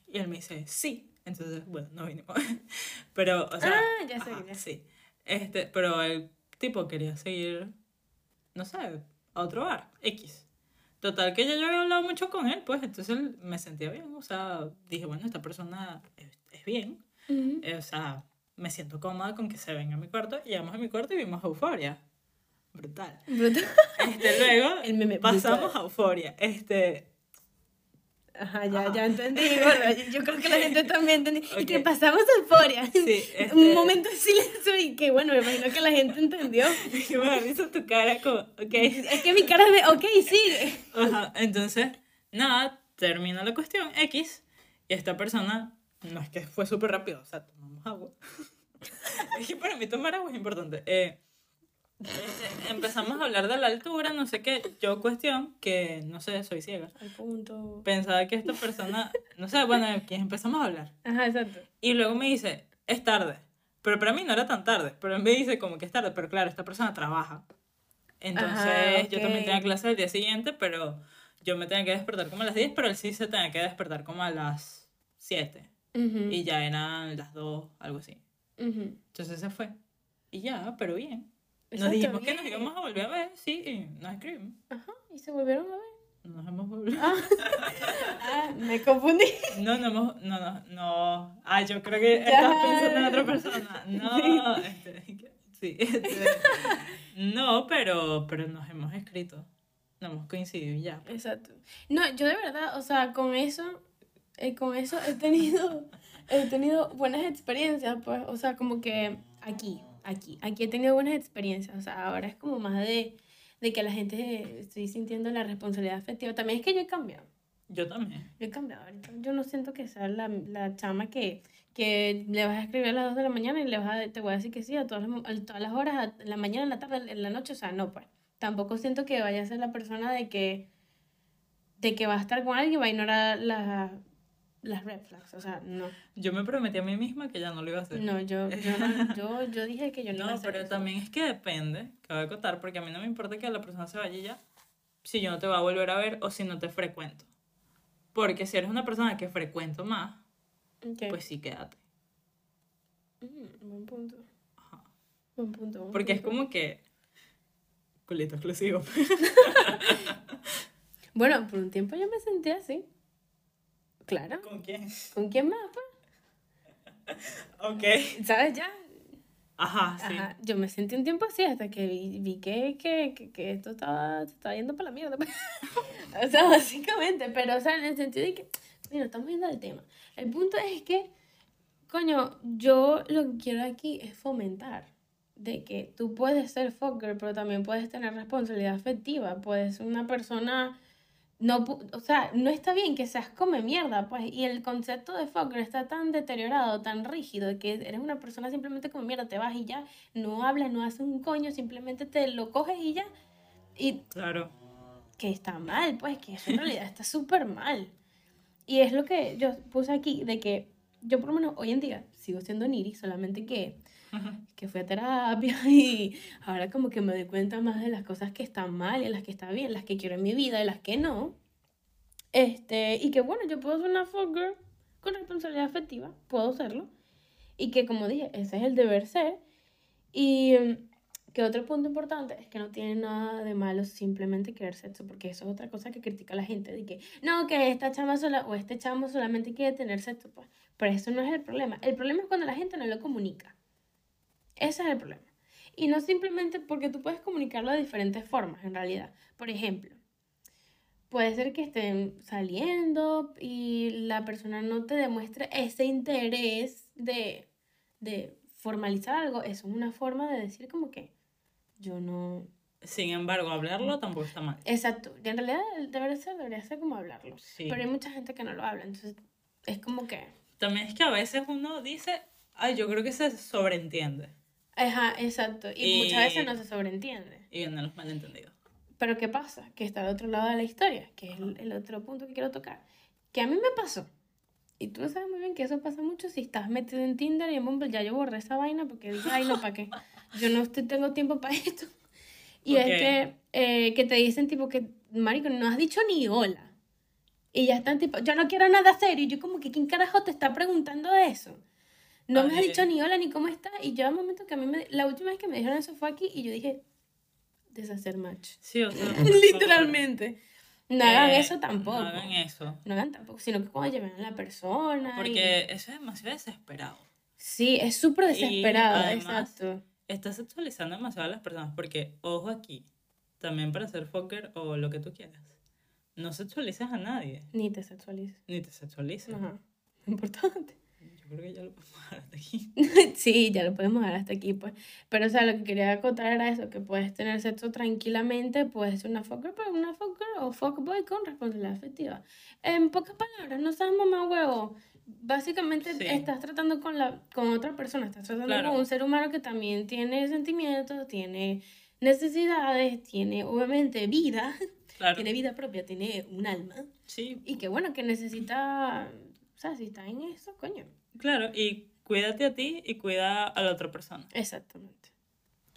Y él me dice, sí. Entonces, bueno, no vinimos. Pero, o sea,
Ah, ya sé,
ajá,
ya.
sí. Este, pero el tipo quería seguir, no sé, a otro bar, X. Total, que ya yo había hablado mucho con él, pues entonces él- me sentía bien. O sea, dije, bueno, esta persona es, es bien.
Ujú.
Eh, o sea, me siento cómoda con que se venga a mi cuarto. Y llegamos a mi cuarto y vimos Euforia. Brutal.
Brutal.
Este, luego
El meme
pasamos
brutal.
a Euforia. Este,
Ajá, ya,
Ajá.
ya entendí. Bueno, yo creo que la gente también entendió. Y que pasamos a euforia.
sí, este,
Un momento de silencio y que bueno, me imagino que la gente entendió.
que me da risa tu cara como, ok.
Es que mi cara es de, ok, sigue.
Ajá, entonces, nada, termina la cuestión X y esta persona, no es que fue súper rápido, o sea, tomamos agua. es que para mí tomar agua es importante. Eh, Empezamos a hablar de la altura, no sé qué. Yo cuestión que, no sé, soy ciega.
Al punto.
Pensaba que esta persona, no sé, bueno, empezamos a hablar.
Ajá, exacto.
Y luego me dice, es tarde. Pero para mí no era tan tarde. Pero me dice como que es tarde. Pero claro, esta persona trabaja. Entonces
Ajá,
yo también tenía clase el día siguiente, pero yo me tenía que despertar como a las 10, pero él sí se tenía que despertar como a las 7.
Ujú,
Y ya eran las 2, algo así.
ujú.
Entonces se fue. Y ya, pero bien. Nos dijimos que nos íbamos a volver a ver, sí, y nos escribimos.
Ajá, y se volvieron a ver.
Nos hemos volvido.
Ah, ah, me confundí.
No, no hemos, no, no, no. Ah, yo creo que estás pensando en otra persona. No, este, sí, este, no, pero, pero nos hemos escrito. No hemos coincidido ya.
Exacto. No, yo de verdad, o sea, con eso, eh, con eso he tenido, he tenido buenas experiencias, pues, o sea, como que aquí, aquí, aquí he tenido buenas experiencias, o sea, ahora es como más de, de que la gente estoy sintiendo la responsabilidad afectiva. También es que yo he cambiado,
Yo también.
yo he cambiado. Yo no siento que sea la, la chama que, que le vas a escribir a las 2 de la mañana y le vas a, te voy a decir que sí a todas a todas las horas, a- la mañana, en la tarde, en la noche, o sea, no, pues. Tampoco siento que vaya a ser la persona de que, de que va a estar con alguien y va a ignorar las, las red flags, o sea, no.
Yo me prometí a mí misma que ya no lo iba a hacer.
No, yo, yo, no- yo, yo dije que yo no, iba a
No,
hacer
pero
eso.
también es que depende, cabe acotar, porque a mí no me importa que la persona se vaya y ya, si yo no te voy a volver a ver o si no te frecuento. Porque si eres una persona que frecuento más, pues sí, quédate.
Mm, buen punto.
Ajá.
Buen punto. buen
Porque es como que... Culito exclusivo.
Bueno, por un tiempo yo me sentí así. Claro.
¿Con quién?
¿Con quién más, pues?
Ok.
¿Sabes ya?
Ajá, sí.
Ajá, yo me sentí un tiempo así hasta que vi, vi que, que, que, que esto estaba, se estaba yendo para la mierda. o sea, básicamente, pero o sea, en el sentido de que, mira, estamos viendo el tema. El punto es que, coño, yo lo que quiero aquí es fomentar de que tú puedes ser fucker, pero también puedes tener responsabilidad afectiva, puedes ser una persona... No, o sea, no está bien que seas come mierda, pues, y el concepto de fucker está tan deteriorado, tan rígido, que eres una persona simplemente como mierda, te vas y ya, no hablas, no haces un coño, simplemente te lo coges y ya, y
Claro.
que está mal, pues, que eso en realidad está súper mal. Y es lo que yo puse aquí, de que yo por lo menos hoy en día sigo siendo Niri, solamente que, que fui a terapia y ahora como que me doy cuenta más de las cosas que están mal y las que están bien, las que quiero en mi vida y las que no. Este, y que bueno, yo puedo ser una fuck girl con responsabilidad afectiva, puedo serlo. Y que como dije, ese es el deber ser. Y mm, que otro punto importante es que no tiene nada de malo simplemente querer sexo, porque eso es otra cosa que critica la gente, de que no, que esta chama sola o este chamo solamente quiere tener sexo, pues. Pero eso no es el problema. El problema es cuando la gente no lo comunica. Ese es el problema. Y no simplemente porque tú puedes comunicarlo de diferentes formas, en realidad. Por ejemplo, puede ser que estén saliendo y la persona no te demuestre ese interés de, de formalizar algo. Eso es una forma de decir como que yo no...
Sin embargo, hablarlo tampoco está mal.
Exacto. Y en realidad el deber ser debería ser como hablarlo.
Sí.
Pero hay mucha gente que no lo habla. Entonces es como que...
También es que a veces uno dice, ay, yo creo que se sobreentiende.
Ajá, exacto. Y,
Y-
muchas veces no se sobreentiende.
Y vienen los malentendidos.
Pero ¿qué pasa? Que está al otro lado de la historia, que es el, el otro punto que quiero tocar. Que a mí me pasó. Y tú sabes muy bien que eso pasa mucho si estás metido en Tinder y en Bumble. Ya yo borré esa vaina porque dije, ay, no, ¿para qué? Yo no estoy- tengo tiempo para esto. Y
Ok.
es que, eh, que te dicen tipo que, marico, no has dicho ni hola. Y ya están tipo, yo no quiero nada serio. Y yo como que, ¿quién carajo te está preguntando eso? No me has dicho ni hola ni cómo estás. Y yo un momento que a mí me... La última vez que me dijeron eso fue aquí y yo dije, deshacer match.
Sí, o sea,
Literalmente. No hagan
eh,
eso tampoco.
No hagan eso.
No hagan tampoco, sino que cuando lleven a la persona. y-
Porque eso es demasiado desesperado.
Sí, es súper desesperado,
además-
exacto.
Estás sexualizando demasiado a las personas. Porque, ojo aquí, también para ser fucker o lo que tú quieras, no sexualizas a nadie.
Ni te sexualices.
Ni te sexualizas.
Ajá. Importante.
Creo que ya lo podemos dejar hasta aquí.
sí, ya lo podemos dejar hasta aquí, pues. Pero, o sea, lo que quería acotar era eso, que puedes tener sexo tranquilamente, puedes ser una fucker, pero una fucker o fuckboy con responsabilidad afectiva. En pocas palabras, no seas mamá huevo. Básicamente
Sí.
estás tratando con, la, con otra persona, estás tratando
Claro.
con un ser humano que también tiene sentimientos, tiene necesidades, tiene obviamente vida,
Claro.
tiene vida propia, tiene un alma.
Sí,
Y que bueno, que necesita, o sea, si está en eso, coño.
Claro. Y cuídate a ti y cuida a la otra persona.
Exactamente.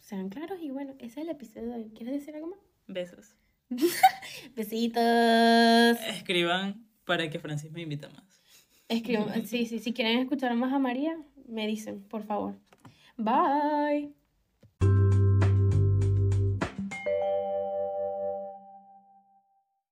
Sean claros y bueno, ese es el episodio de hoy. ¿Quieres decir algo más?
Besos.
Besitos.
Escriban para que Francis me invite más.
Escriban, sí, sí, si quieren escuchar más a María, me dicen, por favor. Bye.